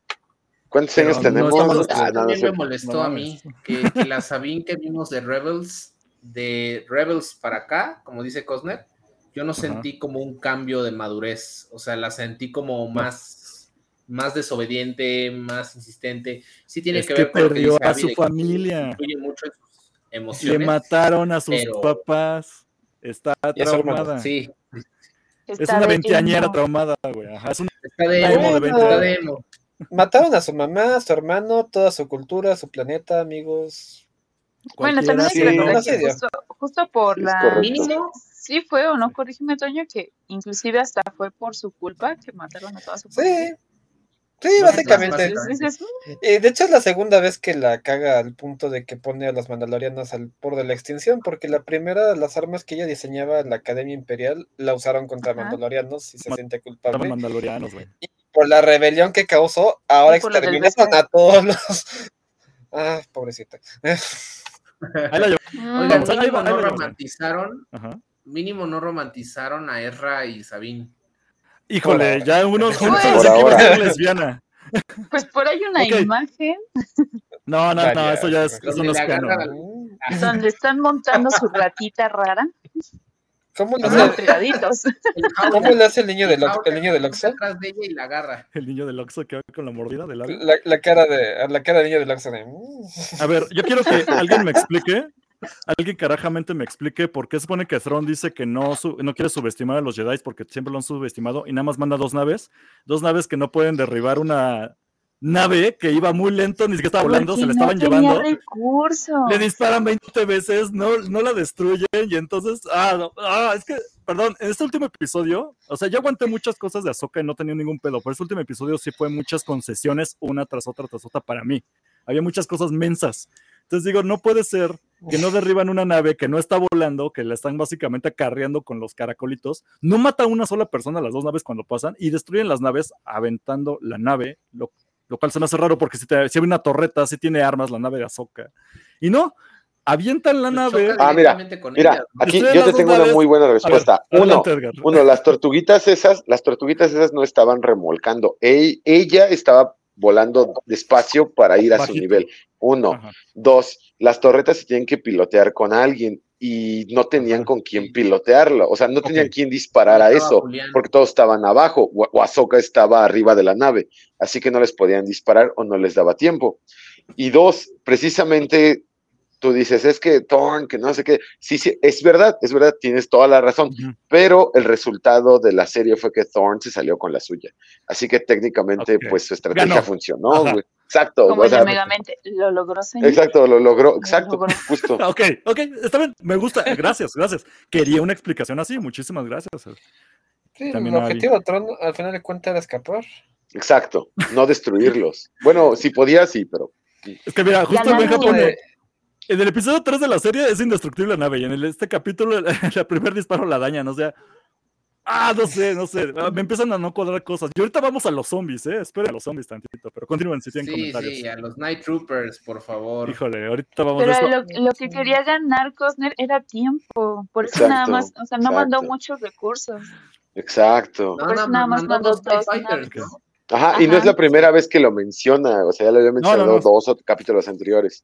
¿Cuántos años tenemos? Ah, no, sé. me molestó No a mí que, que la Sabine que vimos de Rebels, de Rebels para acá, como dice Cosner, yo no Ajá. sentí como un cambio de madurez, o sea, la sentí como más, más desobediente, más insistente. Sí tiene Es que que ver con lo que perdió dice a su familia. mucho en sus Le emociones. mataron a sus pero- papás. Está traumada. Sí, Es una veinteañera traumada, güey. Ajá, es un está de Emo emo, de 20 está años. de emo. Mataron a su mamá, a su hermano, toda su cultura, su planeta, amigos. Bueno, también hay que recordar que justo, justo por Es la... correcto. Sí fue o no, corrígeme Toño, que inclusive hasta fue por su culpa que mataron a toda su familia. Sí. Sí, básicamente. Entonces, dices, "Mm, Y de hecho es la segunda vez que la caga al punto de que pone a los mandalorianos al borde de la extinción, porque la primera, las armas que ella diseñaba en la Academia Imperial, la usaron contra Ajá. mandalorianos y se Ma- siente culpable. mandalorianos, güey. Por la rebelión que causó, ahora exterminaron a todos los... Ah, pobrecita. Ahí la llevo. mm, oigan, Vamos, ahí mínimo no romantizaron, Ajá. mínimo no romantizaron a Ezra y Sabine. Híjole, Por ya unos Por ahora. que a ser Por ahora. lesbiana. Pues por ahí una imagen No, no, no, eso ya es, eso no es donde están montando su ratita rara, ¿Cómo le hace, cómo le hace el niño del, El Ox- el niño del Oxxo? atrás de ella y la agarra. El niño del Oxxo que va con la mordida del. La, la cara de la cara del niño del Oxxo de... mm. A ver, yo quiero que alguien me explique, alguien carajamente me explique por qué se supone que Thrawn dice que no, su- no quiere subestimar a los Jedi porque siempre lo han subestimado y nada más manda dos naves, dos naves que no pueden derribar una nave que iba muy lento, ni siquiera estaba volando, Porque se la no estaban tenía llevando. recursos. Le disparan 20 veces, no, no la destruyen y entonces, ah, no, ah, es que, perdón, en este último episodio, o sea, yo aguanté muchas cosas de Ahsoka y no tenía ningún pedo, pero este último episodio sí fue muchas concesiones, una tras otra, tras otra para mí. Había muchas cosas mensas. Entonces digo, no puede ser que no derriban una nave que no está volando, que la están básicamente acarreando con los caracolitos, no mata a una sola persona las dos naves cuando pasan y destruyen las naves aventando la nave, lo, lo cual se me hace raro porque si, te, si hay una torreta, si tiene armas la nave de Ahsoka. Y no, avientan la nave. Ah, mira, directamente con Mira, aquí yo te tengo una muy buena A ver, respuesta. Uno, uno, las tortuguitas esas, las tortuguitas esas no estaban remolcando. Ell- ella estaba volando despacio para ir a su nivel. Uno. Ajá. Dos, las torretas se tienen que pilotear con alguien y no tenían Ajá. con quién pilotearlo. O sea, no tenían quién disparar a eso Julián. porque todos estaban abajo o, Ahsoka estaba arriba de la nave. Así que no les podían disparar o no les daba tiempo. Y dos, precisamente tú dices, es que Thorn, que no sé qué. Sí, sí, es verdad, es verdad, tienes toda la razón. Pero el resultado de la serie fue que Thorn se salió con la suya. Así que técnicamente, pues su estrategia Ganó. funcionó, güey. Exacto. Como o sea. Lo logró, señor. exacto, lo logró. Exacto, logró. justo. Ok, ok, está bien, me gusta, gracias, gracias. Quería una explicación así, muchísimas gracias. Sí, También el objetivo de Tron al final de cuentas era escapar. Exacto. No destruirlos. Bueno, si podía, sí, pero. Es que mira, justo Eh, en el episodio 3 de la serie es indestructible la nave y en el- este capítulo el, el primer disparo la dañan, o sea, ah, no sé, no sé, ah, me empiezan a no cuadrar cosas. Y ahorita vamos a los zombies, eh, esperen a los zombies tantito, pero continúen si tienen Sí, comentarios. sí, a los Night Troopers, por favor. Híjole, ahorita vamos a Pero esto. lo, lo que quería ganar Costner era tiempo. Por eso nada más, o sea, no mandó muchos recursos. Exacto. No, Por eso no, nada más mandó dos. Ajá, y no es la primera vez que lo menciona, o sea, ya lo había mencionado no. dos o- capítulos anteriores.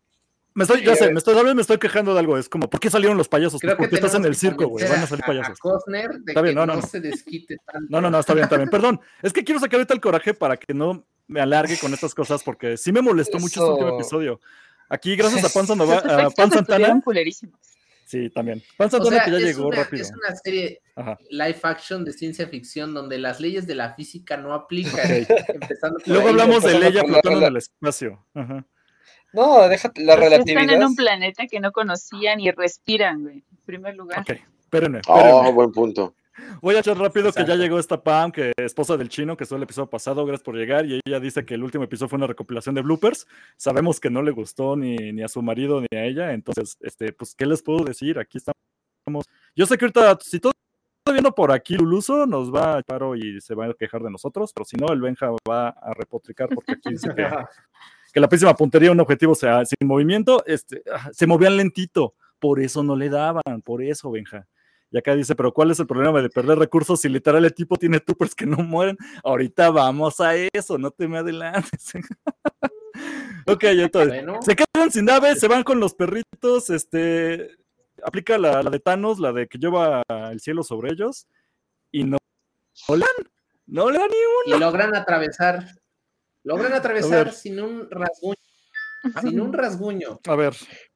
Me estoy, ya sé, me estoy, me estoy quejando de algo, es como, ¿por qué salieron los payasos? Creo ¿Por que qué estás en el circo, güey? Van a salir payasos. A Costner de Está bien, que no, no, no, no. se desquite tanto. No, no, no, está bien, está bien. Perdón, es que quiero sacar ahorita el coraje para que no me alargue con estas cosas porque sí me molestó mucho este último episodio. Aquí, gracias a Pan, Sandoval- a Pan Santana, sí, también. Pan O Santana sea, que ya llegó una, rápido. es una serie Ajá. live action de ciencia ficción donde las leyes de la física no aplican. Luego ahí. hablamos de Leia flotando en el espacio. Ajá. No, déjate la relatividad. están en un planeta que no conocían y respiran, güey. En primer lugar. Ok, espérenme, Oh, espérenme. buen punto. Voy a echar rápido que ya llegó esta Pam, que es esposa del chino, que estuvo el episodio pasado. Gracias por llegar. Y ella dice que el último episodio fue una recopilación de bloopers. Sabemos que no le gustó ni, ni a su marido ni a ella. Entonces, este, pues, ¿qué les puedo decir? Aquí estamos. Yo sé que ahorita, si todo está viendo por aquí, Luluso nos va a paro y se va a quejar de nosotros. Pero si no, el Benja va a repotricar porque aquí dice que, que la próxima puntería, un objetivo sea sin movimiento, este, ah, se movían lentito. Por eso no le daban. Por eso, Benja. Y acá dice, pero ¿cuál es el problema de perder recursos si literal el tipo tiene troopers que no mueren? Ahorita vamos a eso, no te me adelantes. ok, entonces, Bueno, se quedan sin nave, se van con los perritos, este, aplica la, la de Thanos, la de que lleva el cielo sobre ellos, y no, no le dan, no le dan ni y logran atravesar, logran atravesar sin un rasguño, sin un rasguño. A ver,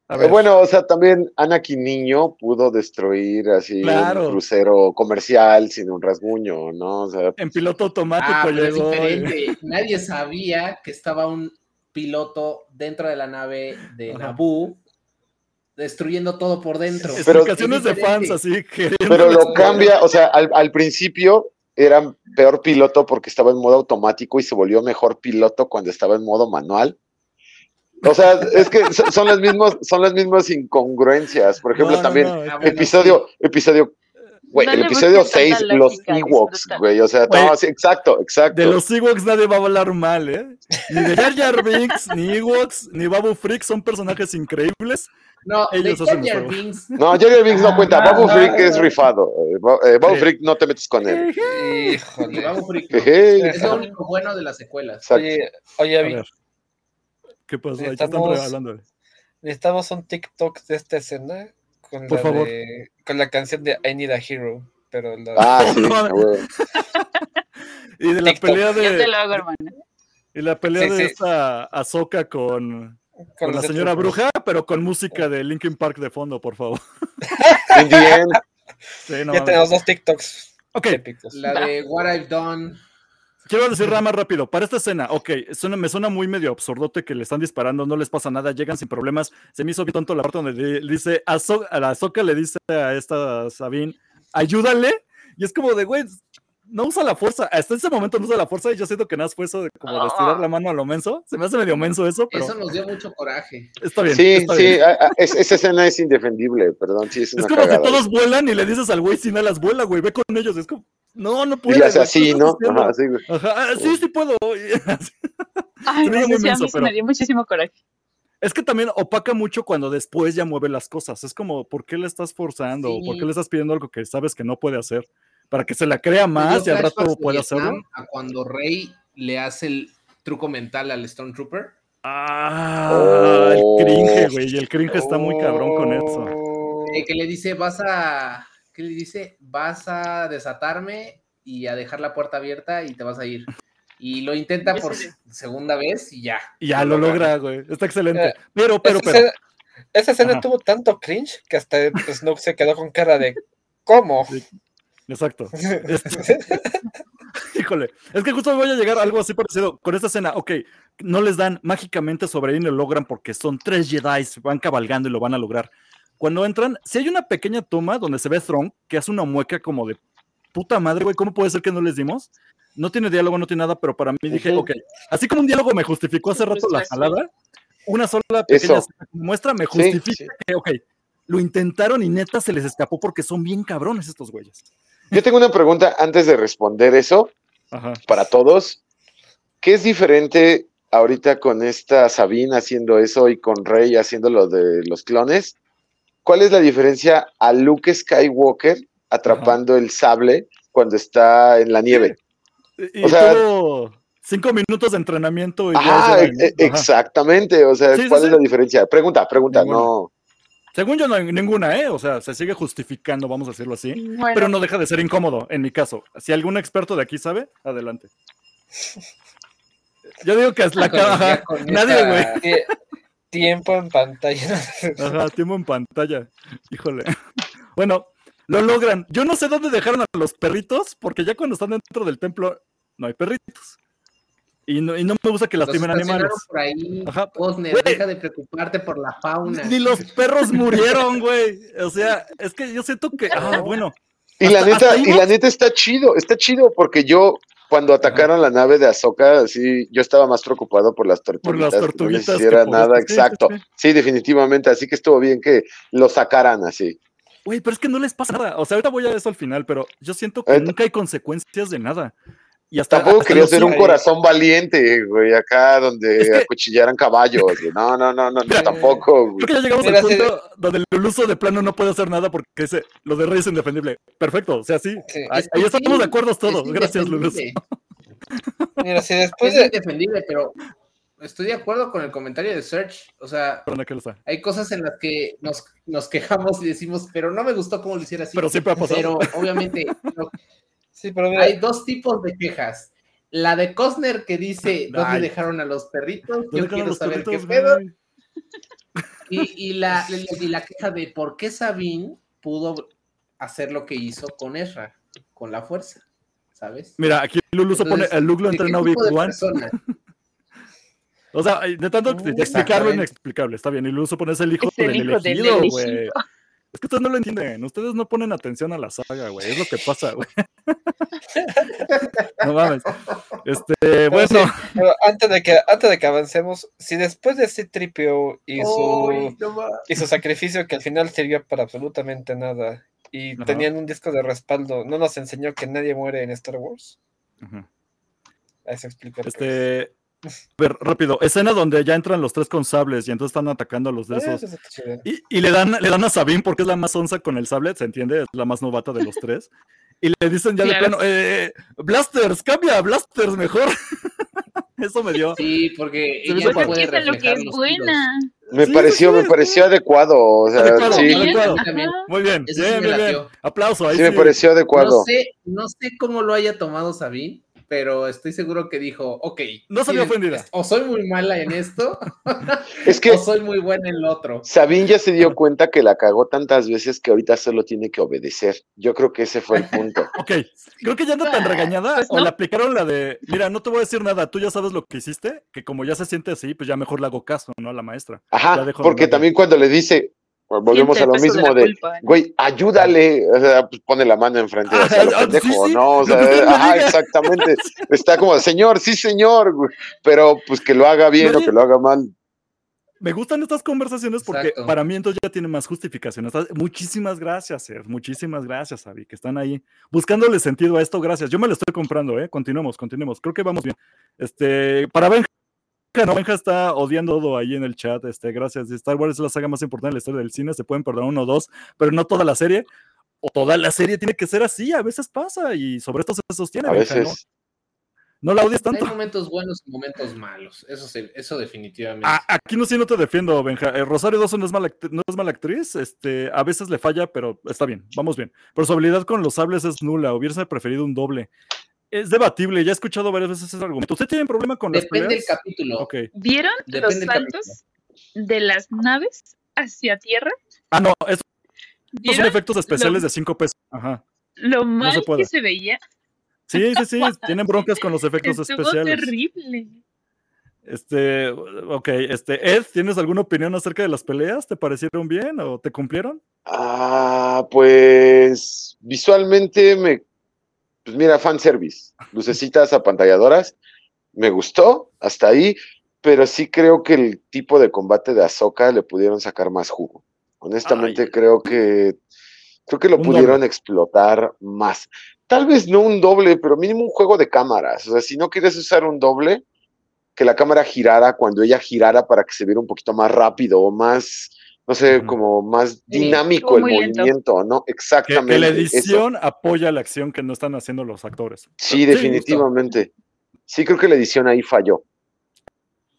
a ver. Bueno, o sea, también Anakin Niño pudo destruir así Claro. un crucero comercial sin un rasguño, ¿no? O sea, en piloto automático Ah, llegó. eh. diferente. Nadie sabía que estaba un piloto dentro de la nave de Ajá. Naboo destruyendo todo por dentro. Pero- Explicaciones de fans así pero lo cambia, o sea, al, al principio era peor piloto porque estaba en modo automático y se volvió mejor piloto cuando estaba en modo manual. O sea, es que so- son las mismas, son las mismas incongruencias. Por ejemplo, No, no, también no, episodio, episodio, güey, No el le episodio busques tanta 6, los Ewoks, güey, o sea, no, sí, exacto, exacto. De los Ewoks nadie va a hablar mal, ¿eh? Ni de Jar Jar Binks, ni Ewoks, ni Babu Freak son personajes increíbles. No, Ellos de juego. Binks, No, Jerry Binks no cuenta, Ah, Babu Freak es rifado. eh, Ba- eh, Babu Sí. Freak no te metes con él. Híjole. Babu. Jeje. Es lo único bueno de las secuelas. Oye, oye, A Abby, ver. ¿Qué pasó? Ahí están hablando. necesitamos un TikTok de esta escena con Por la, favor. de- con la canción de I Need a Hero. Pero la, Ah, sí. Y de la TikTok. pelea Yo te de. lo hago, hermano. Y la pelea Sí, de sí. esta Azoka con, con con la señora bruja, pero con música de Linkin Park de fondo, por favor. Sí, no ya tenemos dos TikToks Ok, épicos. La de What I've Done. quiero decir nada más rápido. Para esta escena, ok, suena- me suena muy medio absurdote que le están disparando, no les pasa nada, llegan sin problemas. Se me hizo bien tonto la parte donde di- dice, a, So- a la Soca le dice a esta Sabine, ayúdale. Y es como de, güey, no usa la fuerza. Hasta ese momento no usa la fuerza y yo siento que nada más fue eso de como de estirar la mano a lo menso. Se me hace medio menso eso, pero Eso nos dio mucho coraje. está bien. Sí, está sí, bien. a- a- es- esa escena es indefendible, perdón, sí es una Es como cagada. si todos vuelan y le dices al güey sin alas, vuela, güey, ve con ellos. Es como, no, no Y puedes. le hace güey, ¿qué así, ¿no? Ajá, sí, güey. Ajá, ah, sí, sí puedo. Ay, Se me hizo no sé, a mí se pero- me dio muchísimo coraje. Es que también opaca mucho cuando después ya mueve las cosas. Es como, ¿por qué le estás forzando? ¿O ¿Por Sí. qué le estás pidiendo algo que sabes que no puede hacer? Para que se la crea más y al rato Vietnam hacerlo. A cuando Rey le hace el truco mental al Stormtrooper. Ah, el Oh. cringe, güey. Y el cringe está muy cabrón con eso. Oh. eh, que le dice, vas a. ¿Qué le dice? Vas a desatarme y a dejar la puerta abierta y te vas a ir. Y lo intenta por segunda vez y ya. Y ya lo logra, güey. Está excelente. Eh, Pero, pero, esa, pero. escena, esa escena Ajá. tuvo tanto cringe que hasta Snoke se quedó con cara de ¿cómo? Exacto. Este- Híjole, es que justo voy a llegar a algo así parecido con esta escena. Ok, no les dan mágicamente sobre y lo logran porque son tres Jedi, van cabalgando y lo van a lograr. Cuando entran, si hay una pequeña toma donde se ve Throne que hace una mueca como de puta madre, güey, ¿cómo puede ser que no les dimos? No tiene diálogo, no tiene nada, pero para mí dije, ok, así como un diálogo me justificó hace rato la jalada, una sola pequeña Eso. muestra me Sí, justifica sí. que, ok, lo intentaron y neta se les escapó porque son bien cabrones estos güeyes. Yo tengo una pregunta antes de responder eso Ajá. para todos. ¿Qué es diferente ahorita con esta Sabine haciendo eso y con Rey haciendo lo de los clones? ¿Cuál es la diferencia a Luke Skywalker atrapando el sable cuando está en la nieve? Y, O sea- tuvo cinco minutos de entrenamiento y. Ajá. exactamente. O sea, Sí, ¿cuál sí. es la diferencia? Pregunta, pregunta, Ninguna. no. Según yo, no hay ninguna, ¿eh? O sea, se sigue justificando, vamos a decirlo así. Bueno, Pero no deja de ser incómodo, en mi caso. Si algún experto de aquí sabe, adelante. Yo digo que es la caja. Nadie, güey. Tie- Tiempo en pantalla. Ajá, tiempo en pantalla. Híjole. Bueno, lo logran. Yo no sé dónde dejaron a los perritos, porque ya cuando están dentro del templo no hay perritos. Y no, y no me gusta que Los lastimen estacionaron animales. por ahí. Ajá. Cosner, Güey. deja de preocuparte por la fauna. Ni los perros murieron, güey. O sea, es que yo siento que. Ah, bueno. Y la neta, y la neta está chido, está chido porque yo cuando atacaron la nave de Ahsoka, así yo estaba más preocupado por las tortuguitas, que tortuguitas no que hiciera por nada exacto. sí. Sí, definitivamente, así que estuvo bien que lo sacaran así. Güey, pero es que no les pasa nada. O sea, ahorita voy a eso al final, pero yo siento que Ahorita- nunca hay consecuencias de nada. Y hasta, Tampoco hasta quería ser un corazón valiente, güey, acá donde Es que- acuchillaran caballos. güey. No, no, no, no, tampoco. güey. Creo que ya llegamos Mira, al punto donde el uso de plano no puede hacer nada porque dice, lo de Rey es indefendible. Perfecto, o sea, sí. Sí. Ahí, estamos sí, de acuerdo es todos. Gracias, Lulus. indefendible. Mira, si después Es de. indefendible, pero estoy de acuerdo con el comentario de Search. O sea, Perdona que lo está. hay cosas en las que nos, nos quejamos y decimos, pero no me gustó cómo lo hiciera así. Pero siempre ha pasado. Pero obviamente no- Sí, pero mira, hay dos tipos de quejas. La de Cosner que dice, ¿dónde Ay. dejaron a los perritos? ¿Dónde Yo quiero saber qué pedo. Y, y la, y la queja de por qué Sabine pudo hacer lo que hizo con Ezra, con la fuerza, ¿sabes? Mira, aquí Luluso pone, el Luke lo ¿De qué entrena tipo de Obi-Wan. persona? O sea, de tanto de explicarlo inexplicable, está bien. Y Luluso pone es el hijo Es el del hijo del elegido, elegido. güey. Es que ustedes no lo entienden. Ustedes no ponen atención a la saga, güey. Es lo que pasa, güey. no mames. Este, pero bueno. sí, pero antes de que antes de que avancemos, si después de ese tripio y su no y su sacrificio que al final sirvió para absolutamente nada y Ajá. tenían un disco de respaldo, no nos enseñó que nadie muere en Star Wars. Ujú. Eso explica. por qué. Este. Ver, rápido. Escena donde ya entran los tres con sables y entonces están atacando a los de Eh, esos. Y, y le, dan, le dan a Sabine porque es la más onza con el sable, ¿se entiende? Es la más novata de los tres. Y le dicen ya de Claro. plano, eh, Blasters, cambia a Blasters mejor. Eso me dio. Sí, porque ella puede que es en lo que reflejar es los buena. Me Sí, pareció, sí, me sí. pareció adecuado. O sea, Adecuado, sí, tiros. adecuado. Sí, también. Muy bien, bien, bien. Aplauso. Ahí sí me pareció adecuado. No sé, no sé cómo lo haya tomado Sabine, pero estoy seguro que dijo, ok. No ¿quieren- ofendida. O soy muy mala en esto, Es que o soy muy buena en lo otro. Sabine ya se dio cuenta que la cagó tantas veces que ahorita solo tiene que obedecer. Yo creo que ese fue el punto. Ok, creo que ya anda tan regañada Pues o no. le aplicaron la de, mira, no te voy a decir nada, tú ya sabes lo que hiciste, que como ya se siente así, pues ya mejor le hago caso, ¿no? A la maestra. Ajá, porque también cuando le dice, volvemos a lo de mismo de, güey, ayúdale, o sea, pues pone la mano enfrente de Ah, lo ah, sí, pendejo, sí, ¿no? O sea, ajá, exactamente. Está como, señor, sí, señor, güey, pero pues que lo haga bien o que lo haga mal. Me gustan estas conversaciones porque Exacto. para mí entonces ya tiene más justificación. Estás- Muchísimas gracias, Ser. Muchísimas gracias, Avi, que están ahí buscándole sentido a esto. Gracias. Yo me lo estoy comprando, ¿eh? Continuemos, continuemos. Creo que vamos bien. Este, para Benja, no, Benja está odiando todo ahí en el chat. Este, gracias. Star Wars es la saga más importante de la historia del cine. Se pueden perder uno o dos, pero no toda la serie. O toda la serie tiene que ser así. A veces pasa y sobre esto se sostiene. A Benja, ¿no? veces, No la odies Hay tanto. momentos buenos y momentos malos. Eso, se- eso definitivamente. Ah, aquí no sí no te defiendo, Benja. Eh, Rosario Dawson no es, mala, no es mala actriz, este, a veces le falla, pero está bien, vamos bien. Pero su habilidad con los sables es nula, hubiese preferido un doble. Es debatible, ya he escuchado varias veces ese argumento. ¿Usted tiene problema con las Depende del capítulo. ¿Vieron los Depende saltos de las naves hacia tierra? Ah, no, esos son ¿Vieron efectos especiales de 5 pesos. Ajá. lo mal puede. que se veía? Sí, sí, sí, tienen broncas con los efectos Estuvo especiales. terrible. Este, ok, este, Ed, ¿tienes alguna opinión acerca de las peleas? ¿Te parecieron bien o te cumplieron? ah, pues visualmente me, pues mira, fanservice, lucecitas apantalladoras, me gustó hasta ahí, pero sí creo que el tipo de combate de Ahsoka le pudieron sacar más jugo. Honestamente Ay. creo que creo que lo pudieron doble. explotar más. Tal vez no un doble, pero mínimo un juego de cámaras. O sea, si no quieres usar un doble, que la cámara girara cuando ella girara para que se viera un poquito más rápido o más, no sé, Ujú. como más Sí, dinámico el estuvo muy lento. movimiento, ¿no? Que, Exactamente. que la eso. edición apoya la acción que no están haciendo los actores. Sí, definitivamente. Sí, creo que la edición ahí falló.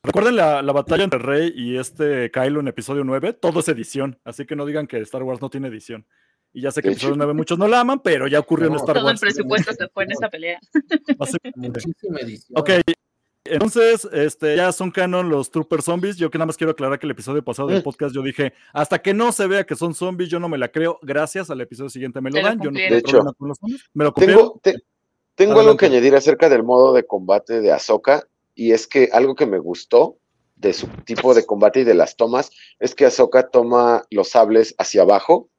Recuerden la, la batalla entre Rey y este Kylo en episodio 9, todo es edición, así que no digan que Star Wars no tiene edición. Y ya sé que episodio hecho. 9 muchos no la aman, pero ya ocurrió en No, Star Todo el Wars. presupuesto se fue en esa pelea. Muchísima edición. Ok, entonces este, ya son canon los Trooper Zombies. Yo que nada más quiero aclarar que el episodio pasado del Mm. podcast yo dije, hasta que no se vea que son zombies, yo no me la creo. Gracias al episodio siguiente me lo dan. Yo no tengo De hecho, problema con los zombies. Me lo cumplieron. Tengo, te- tengo algo que añadir acerca del modo de combate de Ahsoka, y es que algo que me gustó de su tipo de combate y de las tomas es que Ahsoka toma los sables hacia abajo,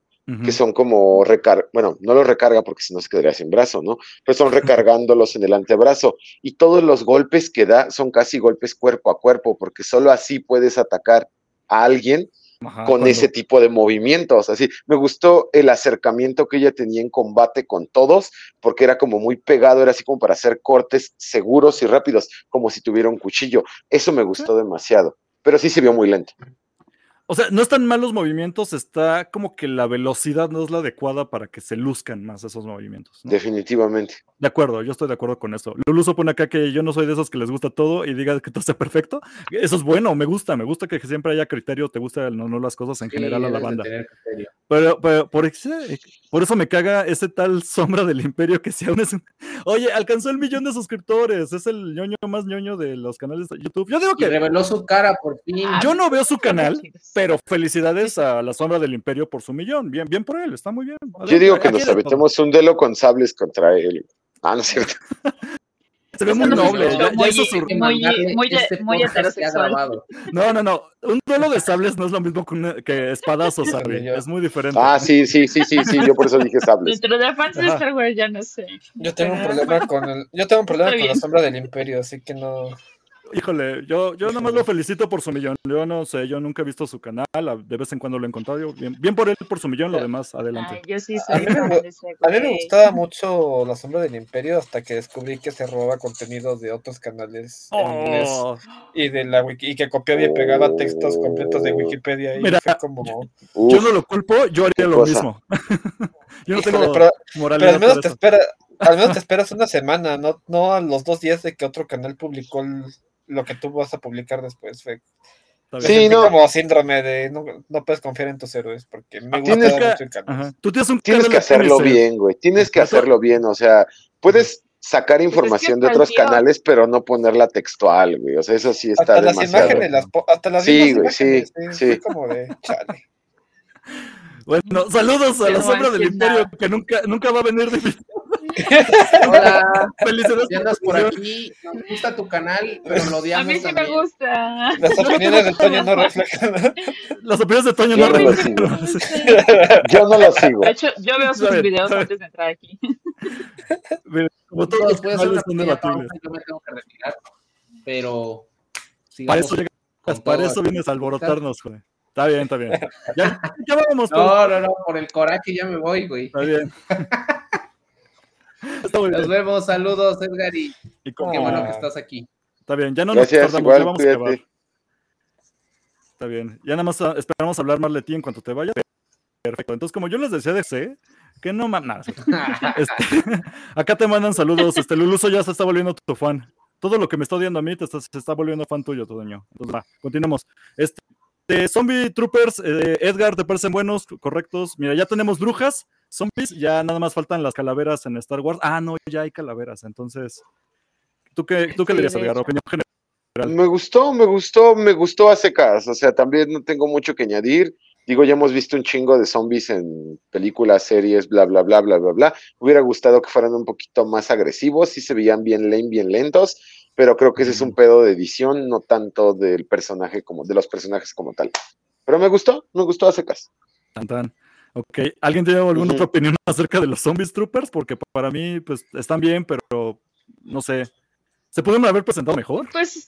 Que son como recar bueno, no los recarga porque si no se quedaría sin brazo, ¿no? Pero son recargándolos en el antebrazo y todos los golpes que da son casi golpes cuerpo a cuerpo, porque solo así puedes atacar a alguien Ajá, con cuando- ese tipo de movimientos. Así, me gustó el acercamiento que ella tenía en combate con todos, porque era como muy pegado, era así como para hacer cortes seguros y rápidos, como si tuviera un cuchillo. Eso me gustó demasiado, pero sí se vio muy lento. O sea, no están mal los movimientos, está como que la velocidad no es la adecuada para que se luzcan más esos movimientos. ¿no? Definitivamente. De acuerdo, yo estoy de acuerdo con eso. Luluso pone acá que yo no soy de esos que les gusta todo y diga que todo sea perfecto. Eso es bueno, me gusta, me gusta que siempre haya criterio, te gustan no, no las cosas en Sí, general a la banda. tener criterio. Pero, pero por, ese- por eso me caga ese tal sombra del imperio que si aún es... un- Oye, alcanzó el millón de suscriptores, es el ñoño más ñoño de los canales de YouTube. Yo digo Y que reveló su cara por fin. Ah, yo no veo su canal, pero felicidades a la sombra del imperio por su millón. Bien, bien por él, está muy bien. Yo digo que nos aventemos un duelo con sables contra él. Ah, no es cierto. Se ve muy noble. Ya, muy- muy- muy- este muy heterosexual. No, no, no. Un duelo de sables no es lo mismo que, una- que espadazos, Híjole, Harry. yo- Es muy diferente. Ah, sí, sí, sí, sí, sí, yo por eso dije sables. Dentro de fans de. Star Wars ya no sé. Yo tengo un problema con el, yo tengo un problema con la sombra del imperio, así que no. Híjole, yo, yo nada más lo felicito por su millón. Yo no sé, yo nunca he visto su canal. De vez en cuando lo he encontrado. yo- Bien, bien por él, por su millón, lo demás, adelante. Ay, yo sí A mí me A mí gustaba mucho la sombra del imperio hasta que descubrí que se robaba contenido de otros canales en inglés Oh, y de la wiki y que copiaba y pegaba textos completos de Wikipedia y Mira, fue como Uf, yo no lo culpo, yo haría lo cosa. mismo. yo no Híjole, tengo pero, moralidad pero al menos te espera, al menos te esperas una semana, no, no a los dos días de que otro canal publicó el- lo que tú vas a publicar después. Fue, Sí, no. como síndrome de no, no puedes confiar en tus héroes porque me Tienes gustaba que- mucho el canal. Tú tienes un Tienes que hacerlo bien, güey. Tienes que hacerlo bien. O sea, puedes sacar información de otros canales, pero no ponerla textual, güey. O sea, eso sí está Hasta las demasiado. imágenes, las hasta las Sí, güey, sí, sí. fue como de chale. Bueno, saludos a la sombra del imperio que nunca, nunca va a venir de Hola, Felicidades si andas por aquí, nos gusta tu canal, pero lo A odiamos mí sí me gusta. Las opiniones de Toño no reflejan. Las opiniones de Toño Yo no reflejan. sigo. Yo no lo sigo. De hecho, yo veo sus videos antes de entrar aquí. Mira, Como todos los a hacer una pequeña pausa yo me tengo que retirar, pero Para eso llegas, con para todo. eso vienes a alborotarnos, güey. Está bien, está bien. Ya, ya vamos. No, no, no, por el coraje ya me voy, güey. Está bien. Está muy Nos bien. vemos, saludos, Edgar, y Y con- qué bueno que estás aquí. Está bien, ya no Gracias, nos tardamos, igual, ya vamos a acabar. Está bien. Ya nada más ah, esperamos hablar más de ti en cuanto te vayas. Perfecto. Entonces, como yo les decía de C, que no mames. nada, este, acá te mandan saludos. Este Luluso ya se está volviendo tu fan. Todo lo que me está odiando a mí te está- se está volviendo fan tuyo, Todoño. Entonces, va, continuemos. Este, Zombie Troopers, eh, Edgar, ¿te parecen buenos, correctos? Mira, ya tenemos brujas, zombies, ya nada más faltan las calaveras en Star Wars. Ah, no, ya hay calaveras. Entonces, ¿tú qué, tú qué le dirías, Edgar? Opinión general. Me gustó, me gustó, me gustó a secas. O sea, también no tengo mucho que añadir. Digo, ya hemos visto un chingo de zombies en películas, series, bla, bla, bla, bla, bla, bla. Hubiera gustado que fueran un poquito más agresivos, sí se veían bien lame, bien lentos, pero creo que ese es un pedo de edición, no tanto del personaje como, de los personajes como tal. Pero me gustó, me gustó a secas. Tan, tan. Ok, ¿alguien tiene alguna otra opinión acerca de los zombies troopers? Porque pa- para mí, pues, están bien, pero no sé. ¿Se pudieron haber presentado mejor? Pues,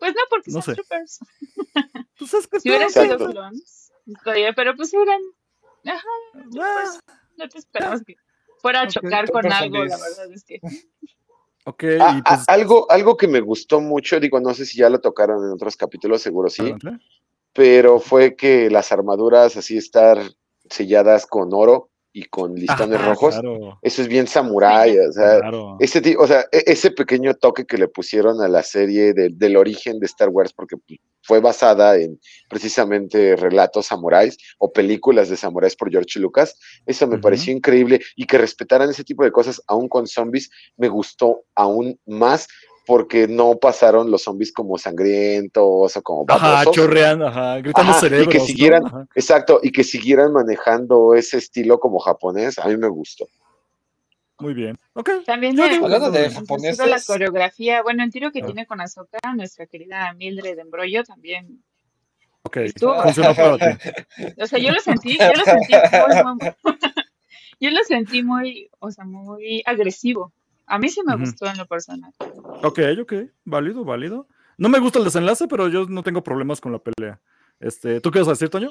pues no, porque No son sé. troopers. Pues es que Si hubieran sido clones, pero pues eran. Ajá, Ah, no te esperabas que fuera a chocar con algo, la verdad es que. ok, Ah, y ah, pues. algo, algo que me gustó mucho, digo, no sé si ya lo tocaron en otros capítulos, seguro sí. Pero fue que las armaduras así estar selladas con oro y con listones Ajá, rojos, Claro, eso es bien samurái, o sea, claro. ese, o sea, e- ese pequeño toque que le pusieron a la serie de- del origen de Star Wars, porque fue basada en precisamente relatos samuráis o películas de samuráis por George Lucas, eso me pareció increíble y que respetaran ese tipo de cosas aún con zombies me gustó aún más porque no pasaron los zombies como sangrientos o como Ajá, chorreando, ajá, gritando Ajá, y que siguieran- Ajá. Exacto, y que siguieran manejando ese estilo como japonés, a mí me gustó. Muy bien. Ok. También Yo me digo- Hablando de japoneses, la coreografía, bueno, el tiro que Ah. tiene con Azoka, nuestra querida Mildred de Embrollo también. Ok. Funcionó para ti. O sea, yo lo sentí, yo lo sentí muy, muy- yo lo sentí muy, o sea, muy agresivo. A mí sí me gustó en lo personal. Ok, ok. Válido, válido. No me gusta el desenlace, pero yo no tengo problemas con la pelea. Este, ¿Tú qué vas a decir, Toño?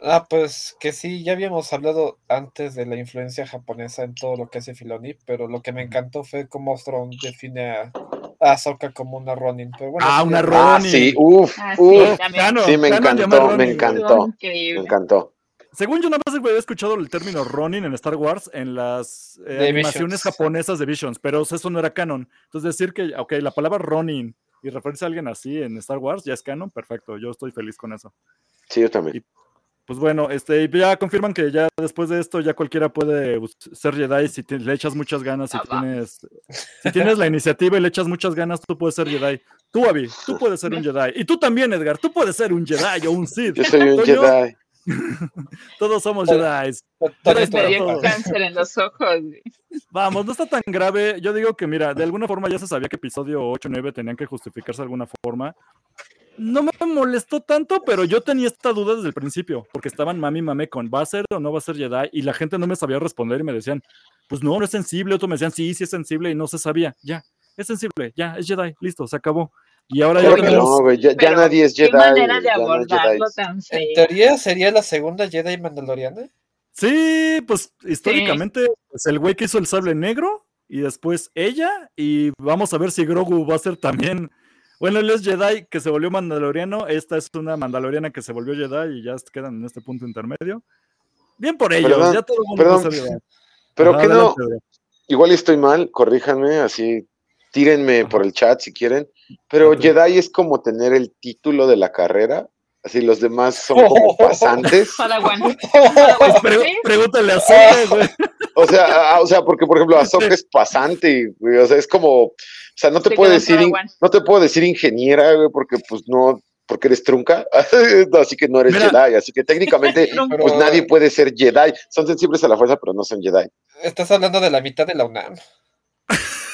Ah, pues que sí, ya habíamos hablado antes de la influencia japonesa en todo lo que hace Filoni, pero lo que me encantó fue cómo Thrawn define a, a Ahsoka como una Ronin. Pero bueno, Ah, una Ronin. Ah, sí, uff, Ah, sí. Canon, Sí, me encantó, me encantó. Me encantó. Según yo nada más había escuchado el término Ronin en Star Wars en las eh, animaciones Visions. japonesas de Visions, pero eso no era canon. Entonces decir que, ok, la palabra Ronin y referirse a alguien así en Star Wars ya es canon, perfecto, yo estoy feliz con eso. Sí, yo también. Pues bueno, este, y ya confirman que ya después de esto ya cualquiera puede ser Jedi si te- le echas muchas ganas, si tienes, si tienes la iniciativa y le echas muchas ganas, tú puedes ser Jedi. Tú, Abby, tú puedes ser un Jedi. Y tú también, Edgar, tú puedes ser un Jedi o un Sith. Yo soy un Jedi. Todos somos Toño. Jedi. Toño Pero está Me dio todo. cáncer en los ojos. Vamos, no está tan grave. Yo digo que, mira, de alguna forma ya se sabía que episodio 8 y 9 tenían que justificarse de alguna forma. No me molestó tanto, pero yo tenía esta duda desde el principio, porque estaban mami mame con ¿va a ser o no va a ser Jedi? Y la gente no me sabía responder y me decían, pues no, no es sensible. Otros me decían, sí, sí es sensible y no se sabía. Ya, es sensible, ya, es Jedi, listo, se acabó. Y ahora ya tenemos. no, ya, nadie es Jedi. Qué manera de abordarlo tan En feo. teoría sería la segunda Jedi Mandaloriana. Sí, pues históricamente es el güey que hizo el sable negro y después ella y vamos a ver si Grogu va a ser también. Bueno, él es Jedi que se volvió mandaloriano, esta es una mandaloriana que se volvió Jedi y ya quedan en este punto intermedio. Bien por ellos, Perdón, ya todo el mundo perdón, puede ser Jedi. Pero Ajá, que no, igual estoy mal, corríjanme, así, tírenme Ajá. por el chat si quieren. Pero. Jedi es como tener el título de la carrera. Así los demás son como pasantes. Padawan. Pues pre- ¿Sí? pregúntale a Soca, güey. O sea, a- o sea, porque por ejemplo Ahsoka es pasante, güey, o sea, es como, o sea, no te Se puedo decir, in- Padawan. no te puedo decir ingeniera, güey, porque pues no, porque eres trunca, así que no eres Mira. Jedi, así que técnicamente, Trunca. pues nadie puede ser Jedi. Son sensibles a la fuerza, pero no son Jedi. Estás hablando de la mitad de la UNAM.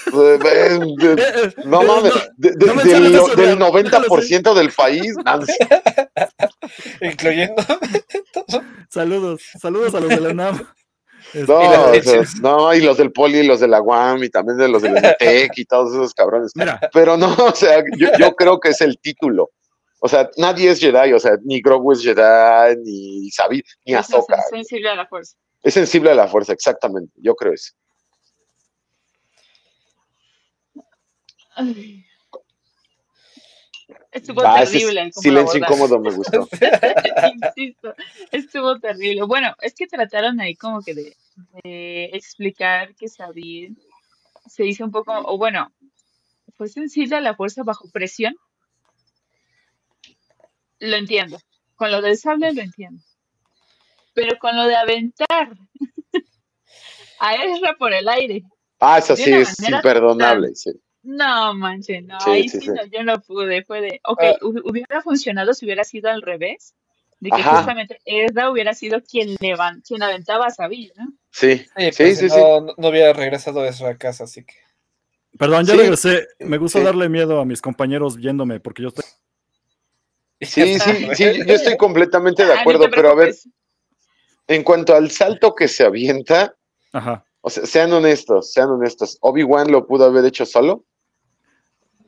Eh, eh, eh, No mames, de- de- no del, eso, del déjalo, 90% del país, Incluyendo. Saludos, saludos a los de la UNAM. Este, no, las o sea, elecciones. no, y los del Poli, y los de la UAM, y también de los del METEC, y todos esos cabrones. Mira, Pero no, o sea, yo, yo creo que es el título. O sea, nadie es Jedi, o sea, ni Grogu es Jedi, ni Sabi, ni Es Ahsoka. sensible a la fuerza. Es sensible a la fuerza, exactamente. Yo creo eso. Ay. Estuvo Ah, terrible. silencio incómodo me gustó. Insisto, estuvo terrible. Bueno, es que trataron ahí como que de, de explicar que Sabine se hizo un poco, o bueno, fue sensible a la fuerza bajo presión. Lo entiendo. Con lo del sable lo entiendo. Pero con lo de aventar a Ezra por el aire. Ah, eso sí es imperdonable, sí. No, manche, no, Sí, ahí sí, sí, sí. no, yo no pude, fue de, ok, Ah. hu- hubiera funcionado si hubiera sido al revés, de que Ajá. justamente Ezra hubiera sido quien levan, quien aventaba a Sabine, ¿no? Sí, Sí, sí, pues, sí, no, no- no hubiera regresado eso a casa, así que. perdón, ya Sí. regresé. Me gusta Sí. darle miedo a mis compañeros viéndome porque yo estoy. Sí, sí, sí, yo estoy completamente de Ah, no acuerdo, pero a ver, en cuanto al salto que se avienta, Ajá. o sea, sean honestos, sean honestos. ¿Obi-Wan lo pudo haber hecho solo?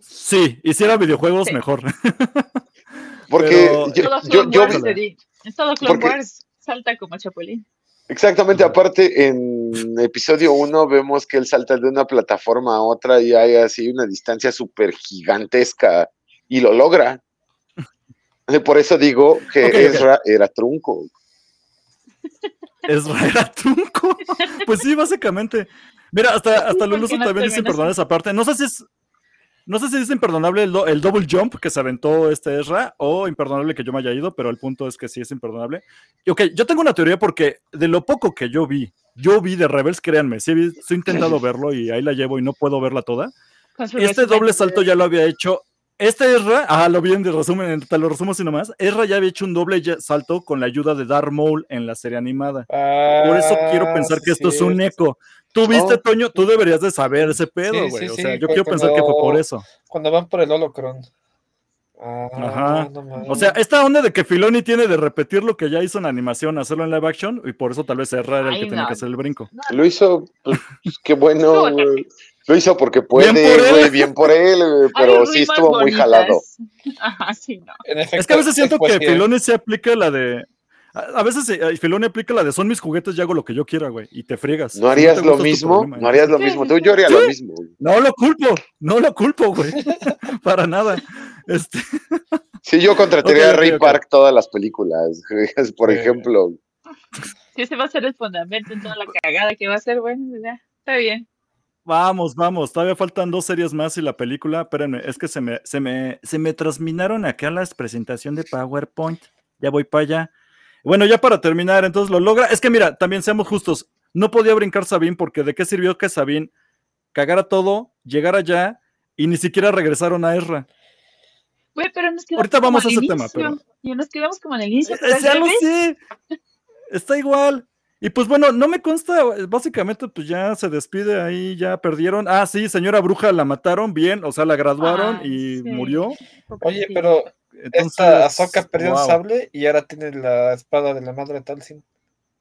Sí, hiciera videojuegos Sí. mejor. Porque Pero- yo, yo, yo Wars porque- Wars salta como Chapulín. Exactamente, aparte en episodio 1 vemos que él salta de una plataforma a otra y hay así una distancia súper gigantesca y lo logra. Por eso digo que. Ezra era trunco. Ezra era trunco. Pues sí, básicamente. Mira, hasta, hasta ¿por Luluso no también dice imperdonable esa parte. No sé si es. No sé si es imperdonable el, do- el double jump que se aventó este Ezra o imperdonable que yo me haya ido, pero el punto es que sí es imperdonable. Y ok, yo tengo una teoría porque de lo poco que yo vi, yo vi de Rebels, créanme, sí, sí he intentado verlo y ahí la llevo y no puedo verla toda. Este doble salto ya lo había hecho. Este Ezra, ah, lo vi en de resumen, te lo resumo así nomás. Ezra ya había hecho un doble salto con la ayuda de Darth Maul en la serie animada. Por eso quiero Ah, pensar sí, que esto es un eco. Tú viste, Oh. Toño, tú deberías de saber ese pedo, güey. sí, o sí, sea, yo quiero pensar que fue por eso. Cuando van por el holocron. Ah, Ajá. no. O sea, esta onda de que Filoni tiene de repetir lo que ya hizo en animación, hacerlo en live action, y por eso tal vez Ezra era el que tenía que hacer el brinco. Lo hizo, pues, qué bueno, güey. Lo hizo porque puede, Bien por él. güey, bien por él, güey, pero sí estuvo muy jalado. Ajá, sí, no. Efecto, Es que a veces siento que. Filoni se aplica la de. A a veces eh, Filoni aplica la de son mis juguetes y hago lo que yo quiera, güey. Y te friegas. ¿No harías lo mismo? problema, ¿No harías lo Sí, mismo? sí, Tú, sí. yo haría Sí. lo mismo. güey. No lo culpo, no lo culpo, güey. Para nada. Este, Sí, yo contrataría a Ray. Park todas las películas, por Sí. ejemplo. Si ese va a ser el fundamento en toda la cagada que va a ser, bueno, pues ya, está bien. vamos, vamos. Todavía faltan dos series más y la película. Espérenme, es que se me, se me, se me transminaron acá las presentación de PowerPoint. Ya voy para allá. Bueno, ya para terminar, entonces lo logra. Es que mira, también seamos justos. No podía brincar Sabine porque de qué sirvió que Sabine cagara todo, llegara allá y ni siquiera regresaron a Ezra. Güey, pero nos quedamos Ahorita vamos como a ese tema, pero- Y nos quedamos como en el inicio. Eh, pero al ya lo revés. sé. Está igual. Y pues bueno, no me consta, básicamente pues ya se despide ahí, ya perdieron. Ah, sí, señora bruja la mataron, bien, o sea, la graduaron y sí. murió. Oye, pero Entonces, esta Ahsoka perdió wow. el sable y ahora tiene la espada de la madre Talsin.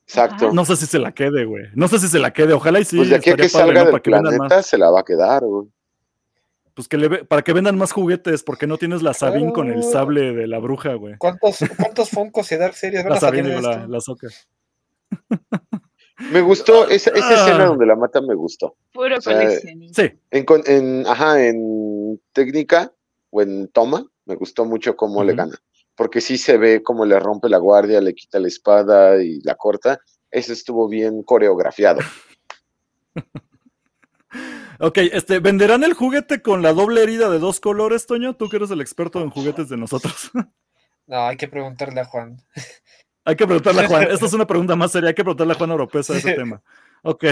Exacto. Ajá. No sé si se la quede, güey. No sé si se la quede, ojalá y sí. pues de aquí a que padre, salga ¿no? del Para que vendan planeta más, se la va a quedar, güey. pues que le ve- para que vendan más juguetes, porque no tienes la Sabine con el Claro. sable de la bruja, güey. ¿Cuántos, cuántos Funkos y Dark Series van La a Sabine, digo, la, la. Me gustó, esa, esa Ah. escena donde la matan me gustó. Puro O sea, coleccionista. Sí, En, en, ajá, en técnica o en toma, me gustó mucho cómo le gana. Porque sí se ve cómo le rompe la guardia, le quita la espada y la corta. Eso estuvo bien coreografiado. Ok, este, ¿venderán el juguete con la doble herida de dos colores, Toño? Tú que eres el experto en juguetes de nosotros. No, hay que preguntarle a Juan. Hay que preguntarle a Juan. Esta es una pregunta más seria. Hay que preguntarle a Juan Oropesa ese tema. Ok.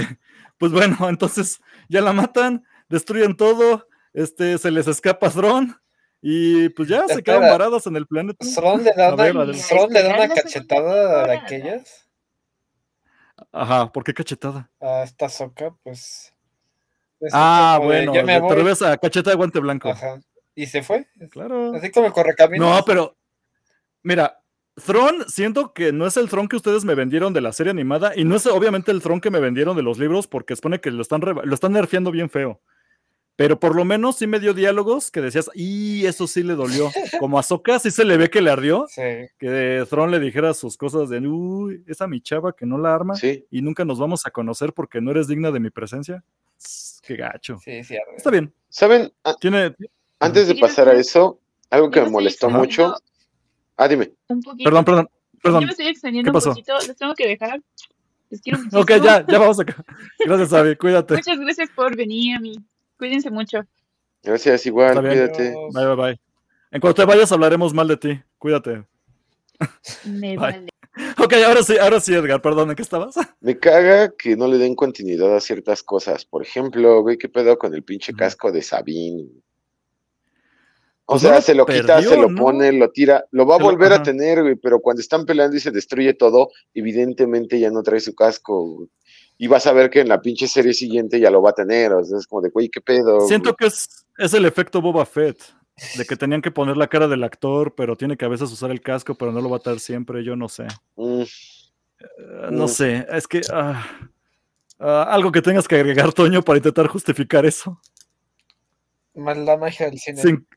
Pues bueno, entonces ya la matan, destruyen todo, este, se les escapa Thron y pues ya se quedan varados en el planeta. ¿Thron le da ver, una, le da cachetada a aquellas? Ajá, ¿por qué cachetada? A esta soca, pues. es Ah, de, bueno, yo me te revés a cacheta de guante blanco. Ajá. Y se fue. Claro. Así como el correcaminos. No, pero mira, Thron siento que no es el Thron que ustedes me vendieron de la serie animada y no es obviamente el Thron que me vendieron de los libros porque supone que lo están, lo están nerfeando bien feo. Pero por lo menos sí me dio diálogos que decías, y eso sí le dolió. Como a Sokka sí se le ve que le ardió, Sí. que Thron le dijera sus cosas de, uy, esa mi chava que no la arma Sí. y nunca nos vamos a conocer porque no eres digna de mi presencia. Qué gacho. Sí, sí. arre. Está bien. ¿Saben? A- Tiene. Antes de pasar a eso, algo que me molestó mucho. Ah, dime. Un poquito. Perdón, perdón, perdón. Yo me estoy extendiendo ¿Qué pasó? un poquito. Les tengo que dejar. Les quiero muchísimo. Ok, ya, ya vamos acá. Gracias, Abby. Cuídate. Muchas gracias por venir a mí. Cuídense mucho. Gracias, igual, cuídate. Bye, bye, bye. En cuanto te vayas, hablaremos mal de ti. Cuídate. Me vale. Ok, ahora sí, ahora sí, Edgar, perdón, ¿en qué estabas? Me caga que no le den continuidad a ciertas cosas. Por ejemplo, güey, ¿qué pedo con el pinche casco de Sabine? O Pues sea, se lo quita, perdió, se lo ¿no? pone, lo tira, lo va a Se lo- volver a tener, güey, pero cuando están peleando y se destruye todo, evidentemente ya no trae su casco. güey. Y vas a ver que en la pinche serie siguiente ya lo va a tener. O sea, es como de, güey, ¿qué pedo? Siento que es, es el efecto Boba Fett, de que tenían que poner la cara del actor, pero tiene que a veces usar el casco, pero no lo va a traer siempre, yo no sé. Mm, Eh, no Mm. sé, es que... ah, algo que tengas que agregar, Toño, para intentar justificar eso. Más la magia del cine. Sin...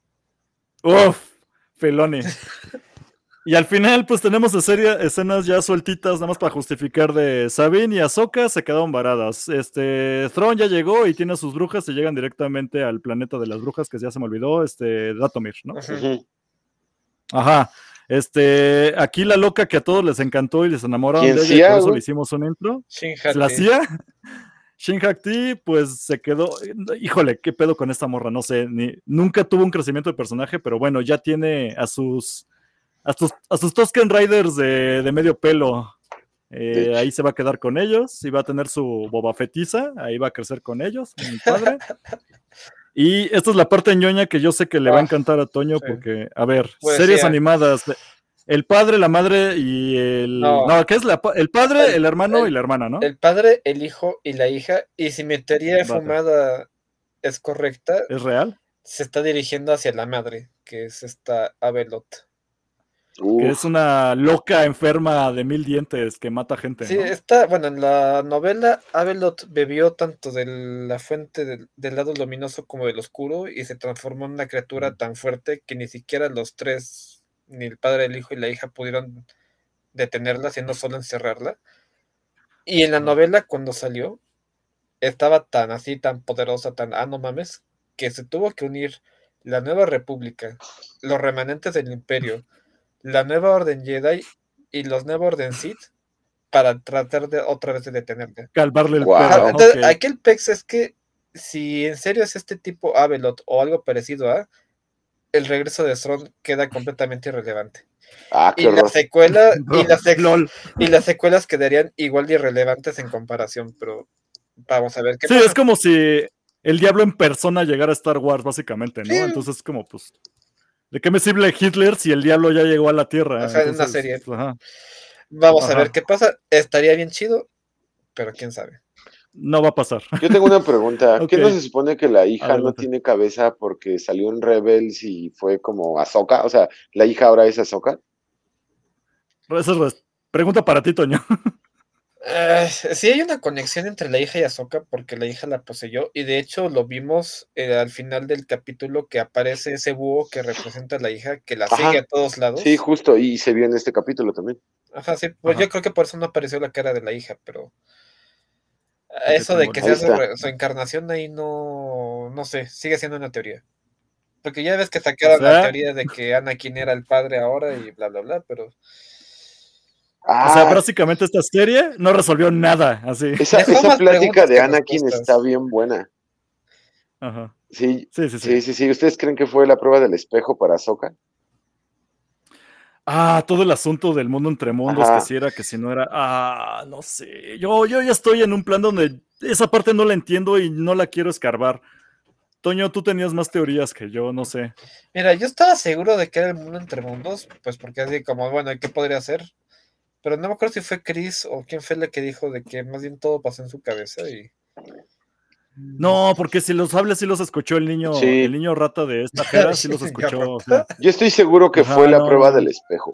Uf. Y al final, pues tenemos de serie, escenas ya sueltitas, nada más para justificar de Sabine y Ahsoka se quedaron varadas. Este, Thrawn ya llegó y tiene a sus brujas y llegan directamente al planeta de las brujas, que ya se me olvidó, este, Datomir, ¿no? Ajá. Este, aquí la loca que a todos les encantó y les enamoraron ¿Quién de ella, y por eso le hicimos un intro. Shin ¿Se la hacía? Shin Hakti, pues se quedó. Híjole, qué pedo con esta morra, no sé. Ni, nunca tuvo un crecimiento de personaje, pero bueno, ya tiene a sus. A sus, a sus Tusken Riders de, de medio pelo. Eh, ahí se va a quedar con ellos y va a tener su Boba Fetiza. Ahí va a crecer con ellos, mi padre. Y esta es la parte ñoña que yo sé que le va a Ah, encantar a Toño, sí. porque, a ver, Pues series sí, animadas. El padre, la madre y el. No. No, ¿qué es la, el padre, el, El- hermano el- y la hermana, ¿no? El padre, el hijo y la hija. Y si mi teoría Vale. fumada es correcta, ¿Es real? se está dirigiendo hacia la madre, que es esta Que es una loca enferma de mil dientes que mata gente. Sí, ¿no? está, bueno, en la novela Avelot bebió tanto de la fuente del, del lado luminoso como del oscuro y se transformó en una criatura tan fuerte que ni siquiera los tres, ni el padre, el hijo y la hija pudieron detenerla, sino solo encerrarla. Y en la novela, cuando salió, estaba tan así, tan poderosa, tan, ah, no mames, que se tuvo que unir la nueva república, los remanentes del imperio, la nueva orden Jedi y los nueva orden Sith para tratar de otra vez de detenerla. Calvarle el perro. entonces, ok. aquí el pex es que si en serio es este tipo Avelot o algo parecido a, el regreso de Thrawn queda completamente irrelevante. ah, Y la secuela y las, sec- Lol. y las secuelas quedarían igual de irrelevantes en comparación, pero vamos a ver qué Sí, pasa. es como si el diablo en persona llegara a Star Wars, básicamente, ¿no? Sí. Entonces es como, pues, ¿de qué me sirve Hitler si el diablo ya llegó a la Tierra? Ajá, en una Entonces, serie. ajá, Vamos a ver qué pasa. Estaría bien chido, pero quién sabe. no va a pasar. Yo tengo una pregunta. ¿Qué no se supone que la hija no tiene cabeza porque salió en Rebels y fue como Ahsoka? O sea, la hija ahora es Ahsoka. Esa es pregunta para ti, Toño. Eh, sí hay una conexión entre la hija y Ahsoka porque la hija la poseyó y de hecho lo vimos eh, al final del capítulo que aparece ese búho que representa a la hija que la Ajá. sigue a todos lados. Sí, justo, y se vio en este capítulo también. Ajá, sí, pues Ajá. yo creo que por eso no apareció la cara de la hija, pero Porque eso de que sea su, su encarnación ahí no, no sé, sigue siendo una teoría. Porque ya ves que sacaron sea- la teoría de que Anakin era el padre ahora y bla, bla, bla, pero Ah, O sea, básicamente esta serie no resolvió nada, así. esa, plática de Anakin está bien buena. Ajá. Sí, Sí, sí, sí. sí, sí, sí. ¿Ustedes creen que fue la prueba del espejo para Ahsoka? Ah, todo el asunto del mundo entre mundos, Ajá. que si era, que si no era. Ah, no sé. Yo, yo ya estoy en un plan donde esa parte no la entiendo y no la quiero escarbar. Toño, tú tenías más teorías que yo, no sé. Mira, yo estaba seguro de que era el mundo entre mundos, pues porque así como, bueno, ¿qué podría ser? Pero no me acuerdo si fue Chris o quién fue el que dijo de que más bien todo pasó en su cabeza y... No, porque si los hables sí los escuchó el niño, Sí. el niño rata de esta jera, sí los Sí, escuchó. o rata. sea, Yo estoy seguro que Ajá, fue la no, prueba del espejo.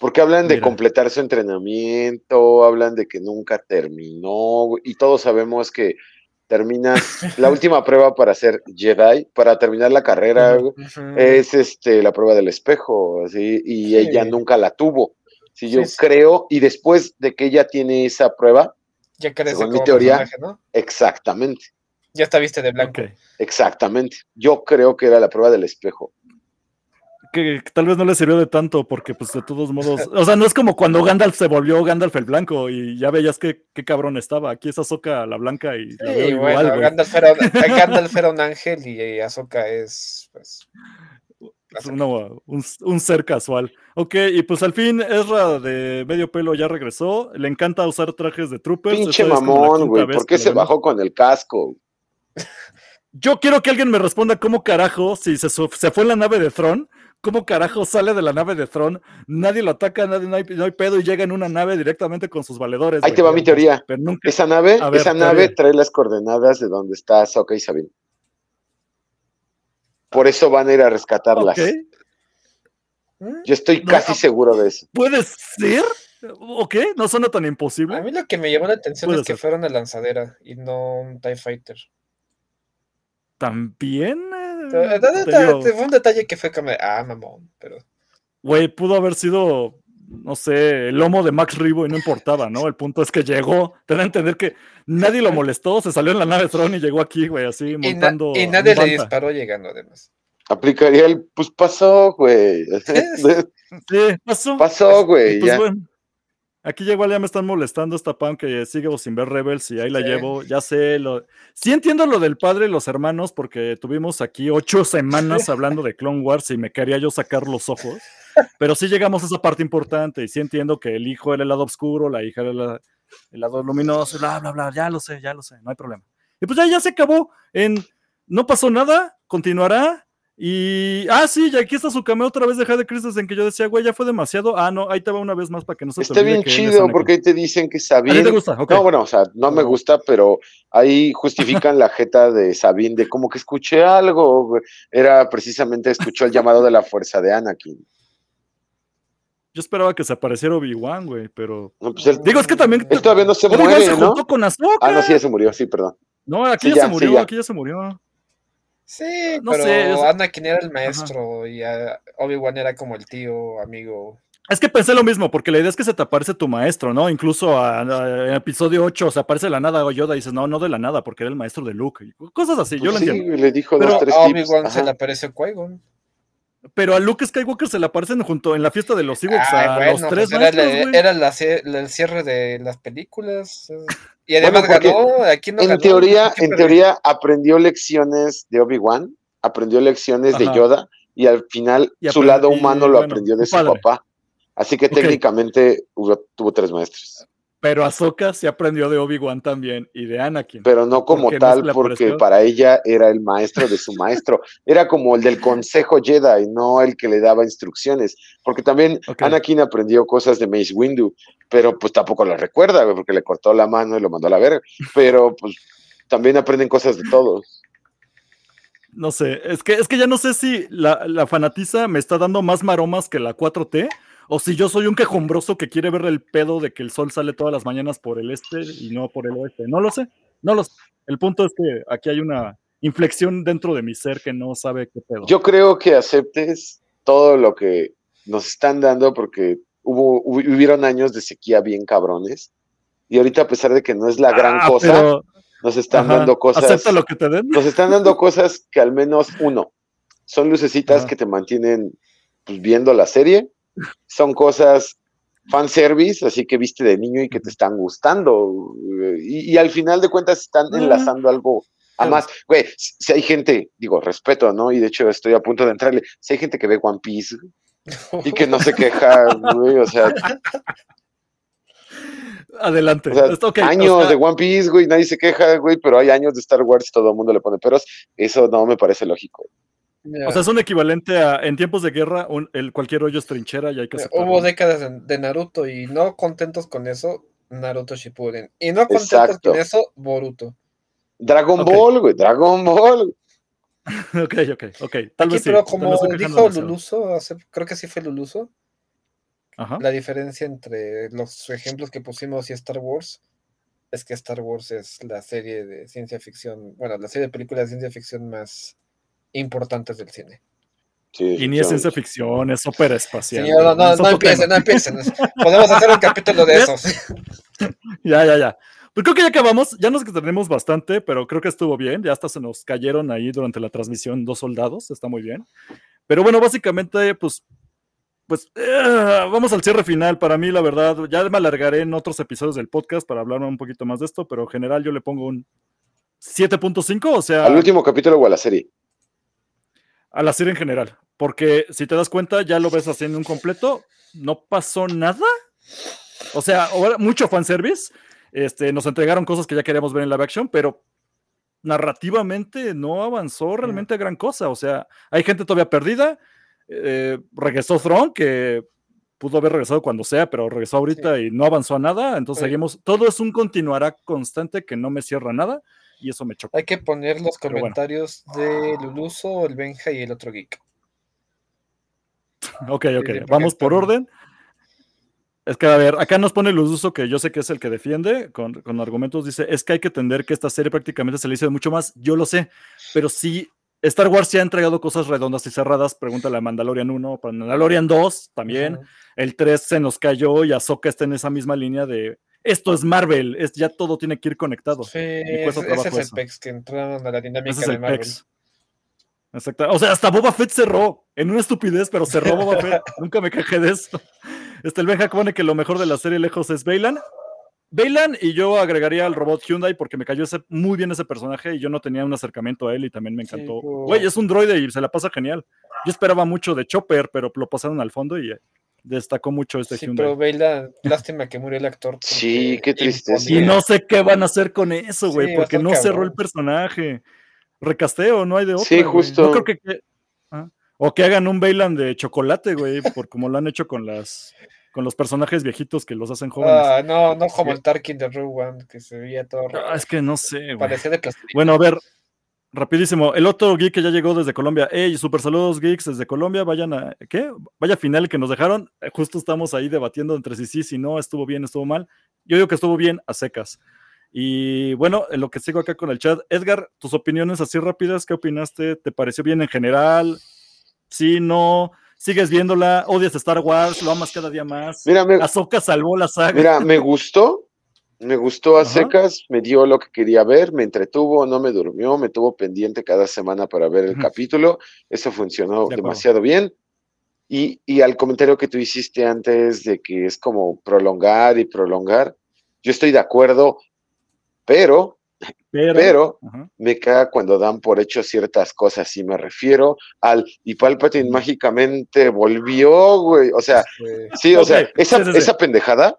Porque hablan de Mira. completar su entrenamiento, hablan de que nunca terminó, y todos sabemos que terminas la última prueba para ser Jedi, para terminar la carrera, es este la prueba del espejo, así, y Sí. ella nunca la tuvo. Si yo Sí, sí. creo, y después de que ella tiene esa prueba, ya crece según mi teoría- personaje, ¿no? exactamente, Ya está viste de blanco. exactamente. Yo creo que era la prueba del espejo. Que, que tal vez no le sirvió de tanto, porque pues de todos modos. O sea, no es como cuando Gandalf se volvió Gandalf el blanco y ya veías que qué cabrón estaba. Aquí es Ahsoka la blanca y la veo igual, bueno. Gandalf era, Gandalf era un ángel y Ahsoka es, pues... Una- un, un ser casual. Ok, y pues al fin Ezra de medio pelo ya regresó. Le encanta usar trajes de troopers. Pinche mamón, güey, ¿por qué se bajó con el casco? Yo quiero que alguien me responda cómo carajo, si se, se fue en la nave de Tron, cómo carajo sale de la nave de Tron, nadie lo ataca, nadie, no, hay, no hay pedo y llega en una nave directamente con sus valedores. Ahí te va mi teoría. Pero nunca... Esa nave, ver, esa nave trae las coordenadas de donde está Ahsoka y Sabine. Por eso van a ir a rescatarlas. Yo estoy No, casi ah. seguro de eso. puede ser. Ok, no suena tan imposible. A mí lo que me llamó la atención es que ser. fuera una lanzadera y no un TIE Fighter. También. eh, te Fue un detalle que fue como, ah, mamón, pero... Güey, pudo haber sido, no sé, el lomo de Max Ribo y no importaba, ¿no? El punto es que llegó. Ten a entender que nadie lo molestó, se salió en la nave Tron y llegó aquí, güey, así Y, na- montando. y un nadie le disparó llegando, además. Aplicaría el, pues pasó, güey. Sí, pasó. pasó, güey. Y pues ya. bueno, aquí igual ya me están molestando esta Pam que sigue sin ver Rebels y ahí la Sí. llevo, ya sé, lo... sí entiendo lo del padre y los hermanos porque tuvimos aquí ocho semanas hablando de Clone Wars y me quería yo sacar los ojos, pero sí llegamos a esa parte importante y sí entiendo que el hijo era el lado oscuro, la hija era la- el lado luminoso, bla, bla, bla, ya lo sé, ya lo sé, no hay problema. Y pues ya, ya se acabó, en no pasó nada, continuará. Y, ah, sí, y aquí está su cameo otra vez de Jade Christensen en que yo decía, güey, ya fue demasiado. Ah, no, ahí te va una vez más para que no se Está bien que chido porque ahí te dicen que ¿A ti Sabine. te gusta? Ok. No, bueno, o sea, no me No. gusta, pero ahí justifican la jeta de Sabine de como que escuché algo. Era precisamente escuchó el llamado de la fuerza de Anakin. Yo esperaba que se apareciera Obi-Wan, güey, pero. No, pues Digo, es que también. él todavía no se muere, se ¿no? juntó con. Ah, no, sí, ya se murió, sí, perdón. No, aquí Sí, ya, ya, se sí, murió, ya. aquí ya se murió. Sí, No pero sé, es- Anakin era el maestro y Obi-Wan era como el tío, amigo. Es que pensé lo mismo, porque la idea es que se te aparece tu maestro, ¿no? Incluso a- a- en episodio 8 se aparece de la nada Yoda y dices, no, no de la nada, porque era el maestro de Luke. y cosas así, yo Pues lo sí, entiendo. güey, le dijo Pero dos, tres A. Obi-Wan se le apareció Qui-Gon. Pero a Luke Skywalker se le aparecen junto en la fiesta de los Ewoks Ay, a bueno, los tres pues era, maestros, la- güey. era la cie- la- el cierre de las películas. Y además ganó, aquí no En ganó, teoría, en perdió. teoría aprendió lecciones de Obi-Wan, aprendió lecciones de. Yoda y al final Y su lado y, humano lo bueno, aprendió de su padre. papá. Así que técnicamente hubo- tuvo tres maestros. Pero Ahsoka se aprendió de Obi-Wan también y de Anakin. Pero no como Porque tal, porque para ella era el maestro de su maestro. Era como el del consejo Jedi, no el que le daba instrucciones. Porque también. Anakin aprendió cosas de Mace Windu, pero pues tampoco lo recuerda, porque le cortó la mano y lo mandó a la verga. Pero pues también aprenden cosas de todos. No sé, es que, es que ya no sé si la, la fanatiza me está dando más maromas que la 4T o si yo soy un quejumbroso que quiere ver el pedo de que el sol sale todas las mañanas por el este y no por el oeste. No lo sé, no lo sé. El punto es que aquí hay una inflexión dentro de mi ser que no sabe qué pedo. Yo creo que aceptes todo lo que nos están dando porque hubo, hubieron años de sequía bien cabrones. Y ahorita, a pesar de que no es la gran Ah, cosa, pero, nos están ajá, dando cosas. Acepta lo que te den. Nos están dando cosas que al menos, uno, son lucecitas Ajá. que te mantienen pues, viendo la serie. Son cosas fanservice, así que viste de niño y que te están gustando. Y, y al final de cuentas están enlazando algo a más. Güey, si hay gente, digo, respeto, ¿no? Y de hecho estoy a punto de entrarle. Si hay gente que ve One Piece, y que no se queja, güey, o sea, Adelante. o sea, años o sea, de One Piece, güey, nadie se queja, güey, pero hay años de Star Wars y todo el mundo le pone peros, eso no me parece lógico. O sea, es un equivalente a en tiempos de guerra, un- el cualquier hoyo es trinchera y hay que aceptarlo. hubo décadas de, de Naruto y no contentos con eso, Naruto Shippuden. Y no contentos Exacto. con eso, Boruto. Dragon. Ball, güey, Dragon Ball. Ok, ok, ok. Tal Aquí, vez sí. pero como dijo. Luluso, hace- creo que sí fue Luluso, Ajá. la diferencia entre los ejemplos que pusimos y Star Wars es que Star Wars es la serie de ciencia ficción, bueno, la serie de películas de ciencia ficción más importantes del cine. Sí, Y ni es ciencia ficción, es ópera espacial. No, no, Es no otro empiecen, no empiecen. Podemos hacer un capítulo de esos. Ya, ya, ya. Pues creo que ya acabamos, ya nos tenemos bastante, pero creo que estuvo bien. Ya hasta se nos cayeron ahí durante la transmisión dos soldados, está muy bien. Pero bueno, básicamente, pues, pues eh, vamos al cierre final. Para mí, la verdad, ya me alargaré en otros episodios del podcast para hablar un poquito más de esto, pero en general yo le pongo un 7.5, o sea, Al último capítulo o a la serie. A la serie en general. Porque si te das cuenta, ya lo ves haciendo un completo, no pasó nada. O sea, ahora mucho fanservice. Este, nos entregaron cosas que ya queríamos ver en live action, pero narrativamente no avanzó realmente gran cosa. O sea, hay gente todavía perdida. eh, regresó Throne, que pudo haber regresado cuando sea, pero regresó ahorita y no avanzó a nada. Entonces Sí. seguimos. Todo es un continuará constante que no me cierra nada. Y eso me choca. Hay que poner los Pero bueno. comentarios de Luluso, el Benja y el otro geek. Ok, ok, vamos por orden. Es que, a ver, acá nos pone Luz Uso, que yo sé que es el que defiende, con, con argumentos, dice, es que hay que entender que esta serie prácticamente se le hizo de mucho más, yo lo sé, pero sí, Star Wars sí ha entregado cosas redondas y cerradas, pregúntale a Mandalorian 1, para Mandalorian 2 también, el 3 se nos cayó y Ahsoka está en esa misma línea de, esto es Marvel, es, ya todo tiene que ir conectado. Sí, cuesta ese, es el eso. PEX que entraron a la dinámica Ese es de el Marvel. PEX. Exacto. O sea, hasta Boba Fett cerró. En una estupidez, pero cerró Boba Fett. Nunca me quejé de eso. Este, el Benja pone que lo mejor de la serie lejos es Bailan. Bailan y yo agregaría al robot Hyundai porque me cayó ese, muy bien ese personaje y yo no tenía un acercamiento a él y también me encantó. Güey, es un droide y se la pasa genial. Yo esperaba mucho de Chopper, pero lo pasaron al fondo y eh, destacó mucho este Sí, Hyundai. pero Bella, lástima que murió el actor. Sí, qué tristeza. Y no sé qué van a hacer con eso, güey, Sí, porque no cerró cabrón. el personaje. Recasteo, no hay de otra. Sí, justo. No creo que, que- ah, O que hagan un Bailan de chocolate, güey, por como lo han hecho con las con los personajes viejitos que los hacen jóvenes. Ah, no, no como Sí. el Tarkin de Rogue One, que se veía todo raro. Ah, es que no sé, güey. Parecía de plastilina. Bueno, a ver, rapidísimo. El otro geek que ya llegó desde Colombia. Ey, super saludos, geeks desde Colombia. Vayan a. ¿Qué? Vaya final que nos dejaron. Eh, Justo estamos ahí debatiendo entre si sí, si no, estuvo bien, estuvo mal. Yo digo que estuvo bien a secas. Y bueno, en lo que sigo acá con el chat, Edgar, tus opiniones así rápidas, ¿qué opinaste? ¿Te pareció bien en general? Sí, no. ¿Sigues viéndola? ¿Odias Star Wars? ¿Lo amas cada día más? Mira, me, Ahsoka salvó la saga. mira, me gustó, me gustó a Ajá. secas, me dio lo que quería ver, me entretuvo, no me durmió, me tuvo pendiente cada semana para ver el capítulo, eso funcionó De acuerdo. demasiado bien. Y, y al comentario que tú hiciste antes de que es como prolongar y prolongar, yo estoy de acuerdo, pero, pero, me caga cuando dan por hecho ciertas cosas, y me refiero al, y Palpatine mágicamente volvió, güey, o sea, Sí, o sea, esa, sí, sí, sí. esa pendejada,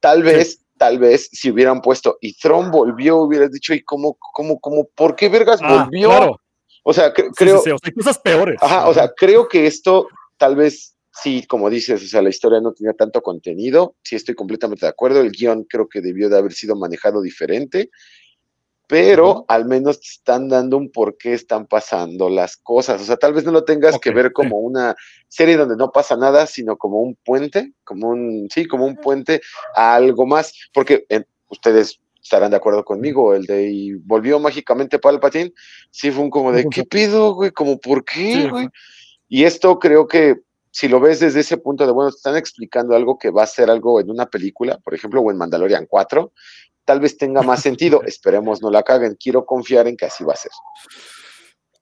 tal vez, tal vez, si hubieran puesto y Tron volvió, hubieras dicho, ¿y cómo, cómo, cómo, por qué Vergas Ah, volvió? claro. O sea, cre- Sí, creo, sí, sí, o sea, hay cosas peores. ajá, o sea, creo que esto, tal vez, sí, como dices, o sea, la historia no tenía tanto contenido, sí estoy completamente de acuerdo, el guion creo que debió de haber sido manejado diferente, pero al menos te están dando un por qué están pasando las cosas. O sea, tal vez no lo tengas que ver como una serie donde no pasa nada, sino como un puente, como un, sí, como un puente a algo más, porque eh, ustedes estarán de acuerdo conmigo, el de y volvió mágicamente Palpatine, sí fue un como de, ¿qué pido, güey? Como, ¿por qué, Sí, güey? Y esto creo que si lo ves desde ese punto de, bueno, te están explicando algo que va a ser algo en una película, por ejemplo, o en Mandalorian 4, tal vez tenga más sentido. Esperemos no la caguen. Quiero confiar en que así va a ser.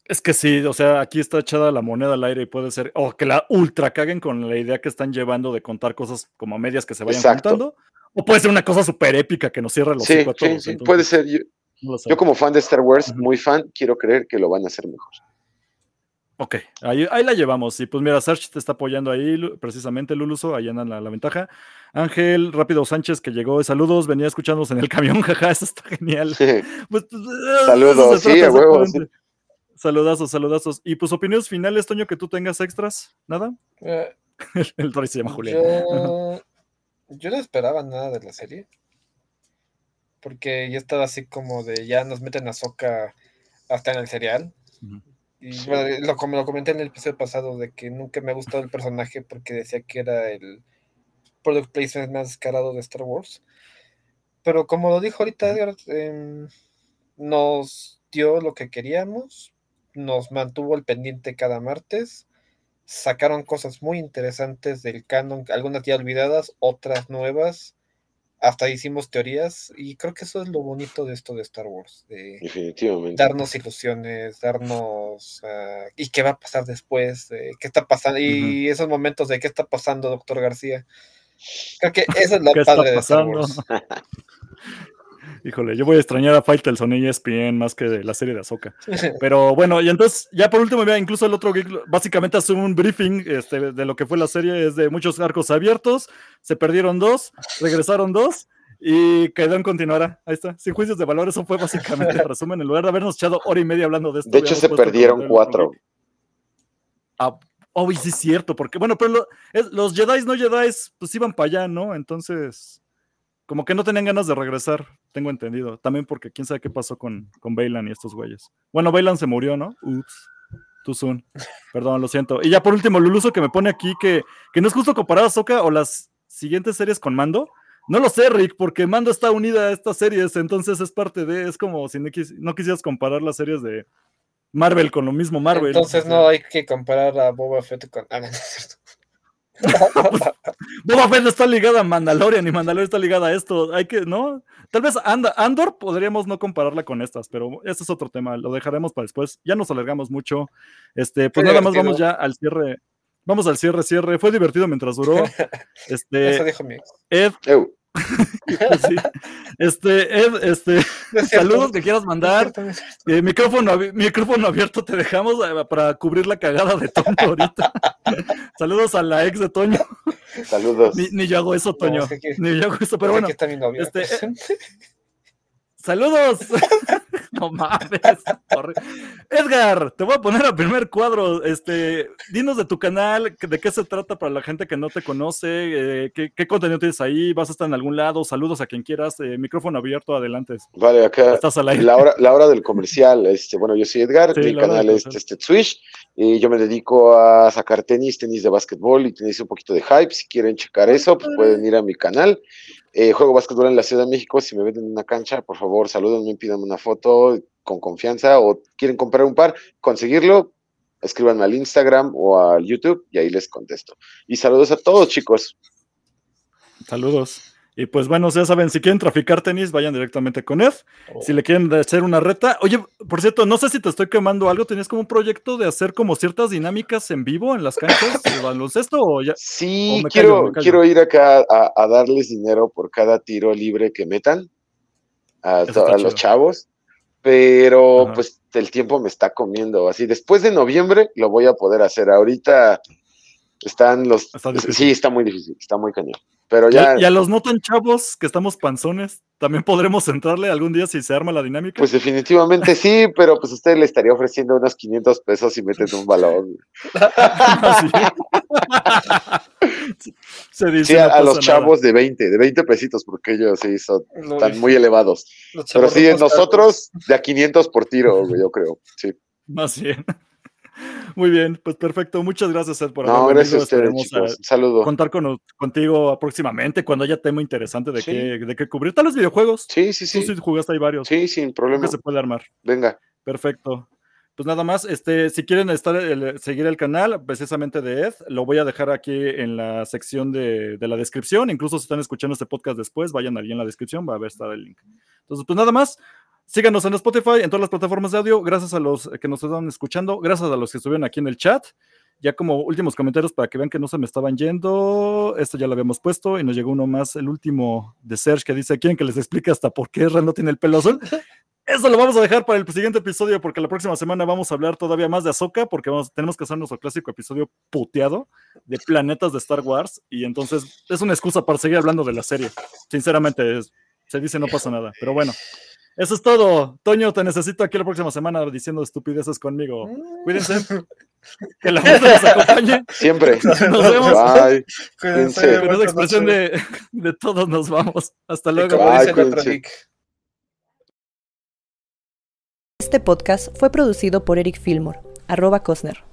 Es que sí, o sea, aquí está echada la moneda al aire y puede ser, o que la ultra caguen con la idea que están llevando de contar cosas como a medias que se vayan Exacto. contando, o puede ser una cosa súper épica que nos cierre los Sí, sí, todos. sí, puede ser. Yo, no como fan de Star Wars, muy fan, quiero creer que lo van a hacer mejor. Ok, ahí, ahí la llevamos. Y pues mira, Serge te está apoyando ahí, precisamente, Luluso, ahí anda la, la ventaja. Ángel Rápido Sánchez, que llegó, saludos, venía escuchándonos en el camión, jaja, eso está genial. Pues, pues, eh, Saludos, sí, a huevo, exactamente. Saludazos, saludazos. Y pues opiniones finales, Toño, que tú tengas extras, ¿nada? Eh, El Tori se llama Julián. Yo, yo no esperaba nada de la serie. Porque ya estaba así como de ya nos meten a Soca hasta en el serial. Y Sí. bueno, lo, como lo comenté en el episodio pasado, de que nunca me ha gustado el personaje porque decía que era el product placement más descarado de Star Wars. Pero como lo dijo ahorita Edgar, em, nos dio lo que queríamos, nos mantuvo el pendiente cada martes, sacaron cosas muy interesantes del canon, algunas ya olvidadas, otras nuevas, hasta hicimos teorías y creo que eso es lo bonito de esto de Star Wars, de Definitivamente. darnos ilusiones, darnos ah, y qué va a pasar después, de qué está pasando y esos momentos de qué está pasando, doctor García. Creo que eso es lo ¿Qué está padre de Star? Wars. Híjole, yo voy a extrañar a Faitelson y ESPN más que de la serie de Azoka. Pero bueno, y entonces, ya por último, mira, incluso el otro geek básicamente hace un briefing este, de lo que fue la serie, es de muchos arcos abiertos, se perdieron dos, regresaron dos, y Kaidon continuará. Ahí está, sin juicios de valor, eso fue básicamente el resumen, en lugar de habernos echado hora y media hablando de esto. De hecho, se perdieron cuatro. Ah, oh, y sí es cierto, porque bueno, pero lo- es- los Jedi no Jedi, pues iban para allá, ¿no? Entonces, como que no tenían ganas de regresar, tengo entendido. También porque quién sabe qué pasó con, con Bailan y estos güeyes. Bueno, Bailan se murió, ¿no? Ups. Too soon. Perdón, lo siento. Y ya por último, Luluso que me pone aquí que, que no es justo comparar a Soka o las siguientes series con Mando. No lo sé, Rick, porque Mando está unida a estas series, entonces es parte de, es como si no, quis- no quisieras comparar las series de Marvel con lo mismo Marvel. Entonces no hay que comparar a Boba Fett con... Ah, no, no es cierto. Boba Fett está ligada a Mandalorian y Mandalorian está ligada a esto. Hay que, ¿no? Tal vez Andor podríamos no compararla con estas, pero ese es otro tema. Lo dejaremos para después. Ya nos alargamos mucho. Este, pues nada más vamos ya al cierre. Vamos al cierre, cierre. Fue divertido mientras duró. Eso Este, dijo mi ex. Ed, Eu, sí. Este, Ed, este, No es cierto, saludos que quieras no es mandar. cierto, no es cierto. Eh, micrófono, micrófono abierto, te dejamos eh, para cubrir la cagada de Toño ahorita. Saludos a la ex de Toño. saludos. Ni, ni yo hago eso, No, Toño. es que aquí- Ni yo hago eso, pero bueno. está mi novia. este, ¡Saludos! no mames. Edgar, te voy a poner al primer cuadro. Este, dinos de tu canal, que- de qué se trata para la gente que no te conoce, eh, qué, qué contenido tienes ahí, vas a estar en algún lado, saludos a quien quieras, eh, micrófono abierto, adelante. Vale, acá Estás al aire. la hora, la hora del comercial. Este, bueno, yo soy Edgar, Sí, mi canal es este Swish y yo me dedico a sacar tenis, tenis de básquetbol y tenis un poquito de hype. Si quieren checar eso, pues pueden ir a mi canal. Eh, juego básquetbol en la Ciudad de México. Si me ven en una cancha, por favor, salúdenme, pídanme una foto con confianza o quieren comprar un par, conseguirlo, escríbanme al Instagram o al YouTube y ahí les contesto. Y saludos a todos, chicos. Saludos. Y pues bueno, ya saben, si quieren traficar tenis, vayan directamente con Ed. Oh. Si le quieren hacer una reta. Oye, por cierto, no sé si te estoy quemando algo. ¿Tenías como un proyecto de hacer como ciertas dinámicas en vivo en las canchas de baloncesto o ya? Sí, O quiero, callo, quiero ir acá a, a darles dinero por cada tiro libre que metan a, los chavos, pero Ajá. pues el tiempo me está comiendo. Así, después de noviembre lo voy a poder hacer. Ahorita están los... Está sí, está muy difícil, está muy cañón. Pero Y a, ya, y a los no tan chavos que estamos panzones, también podremos entrarle algún día si se arma la dinámica. pues definitivamente sí, pero pues usted le estaría ofreciendo unos 500 pesos si meten un balón. Así. se dice. Sí, no a, los nada. chavos de 20, de 20 pesitos, porque ellos sí son, muy elevados. Pero sí, nosotros de a 500 por tiro, yo creo. Sí. Más bien. Muy bien, pues perfecto. Muchas gracias, Ed, por No, haber gracias a venido. ustedes, chicos. saludo. contar con, contigo próximamente cuando haya tema interesante de, Sí. qué, de qué cubrir. Tal vez videojuegos. Sí, sí, Tú sí. sí jugaste ahí varios. Sí, sin Creo problema. que se puede armar. Venga. Perfecto. Pues nada más, este, si quieren estar el- seguir el canal precisamente de Ed, lo voy a dejar aquí en la sección de, de la descripción. Incluso si están escuchando este podcast después, vayan allí en la descripción, va a haber estar el link. Entonces, pues nada más, síganos en Spotify, en todas las plataformas de audio. Gracias a los que nos están escuchando, gracias a los que estuvieron aquí en el chat. Ya como últimos comentarios para que vean que no se me estaban yendo. Esto ya lo habíamos puesto y nos llegó uno más, el último de Serge, que dice: ¿Quieren que les explique hasta por qué Ren no tiene el pelo azul? Eso lo vamos a dejar para el siguiente episodio porque la próxima semana vamos a hablar todavía más de Ahsoka porque vamos, tenemos que hacer nuestro clásico episodio puteado de planetas de Star Wars y entonces es una excusa para seguir hablando de la serie. Sinceramente, es- se dice no pasa nada. Pero bueno, eso es todo. Toño, te necesito aquí la próxima semana diciendo estupideces conmigo. Cuídense. Que la muerte nos acompañe. Siempre. Nos vemos. Bye. Cuídense. Con esa expresión de, de todos nos vamos. Hasta luego. Bye. Este podcast fue producido por Eric Fillmore, arroba Cosner.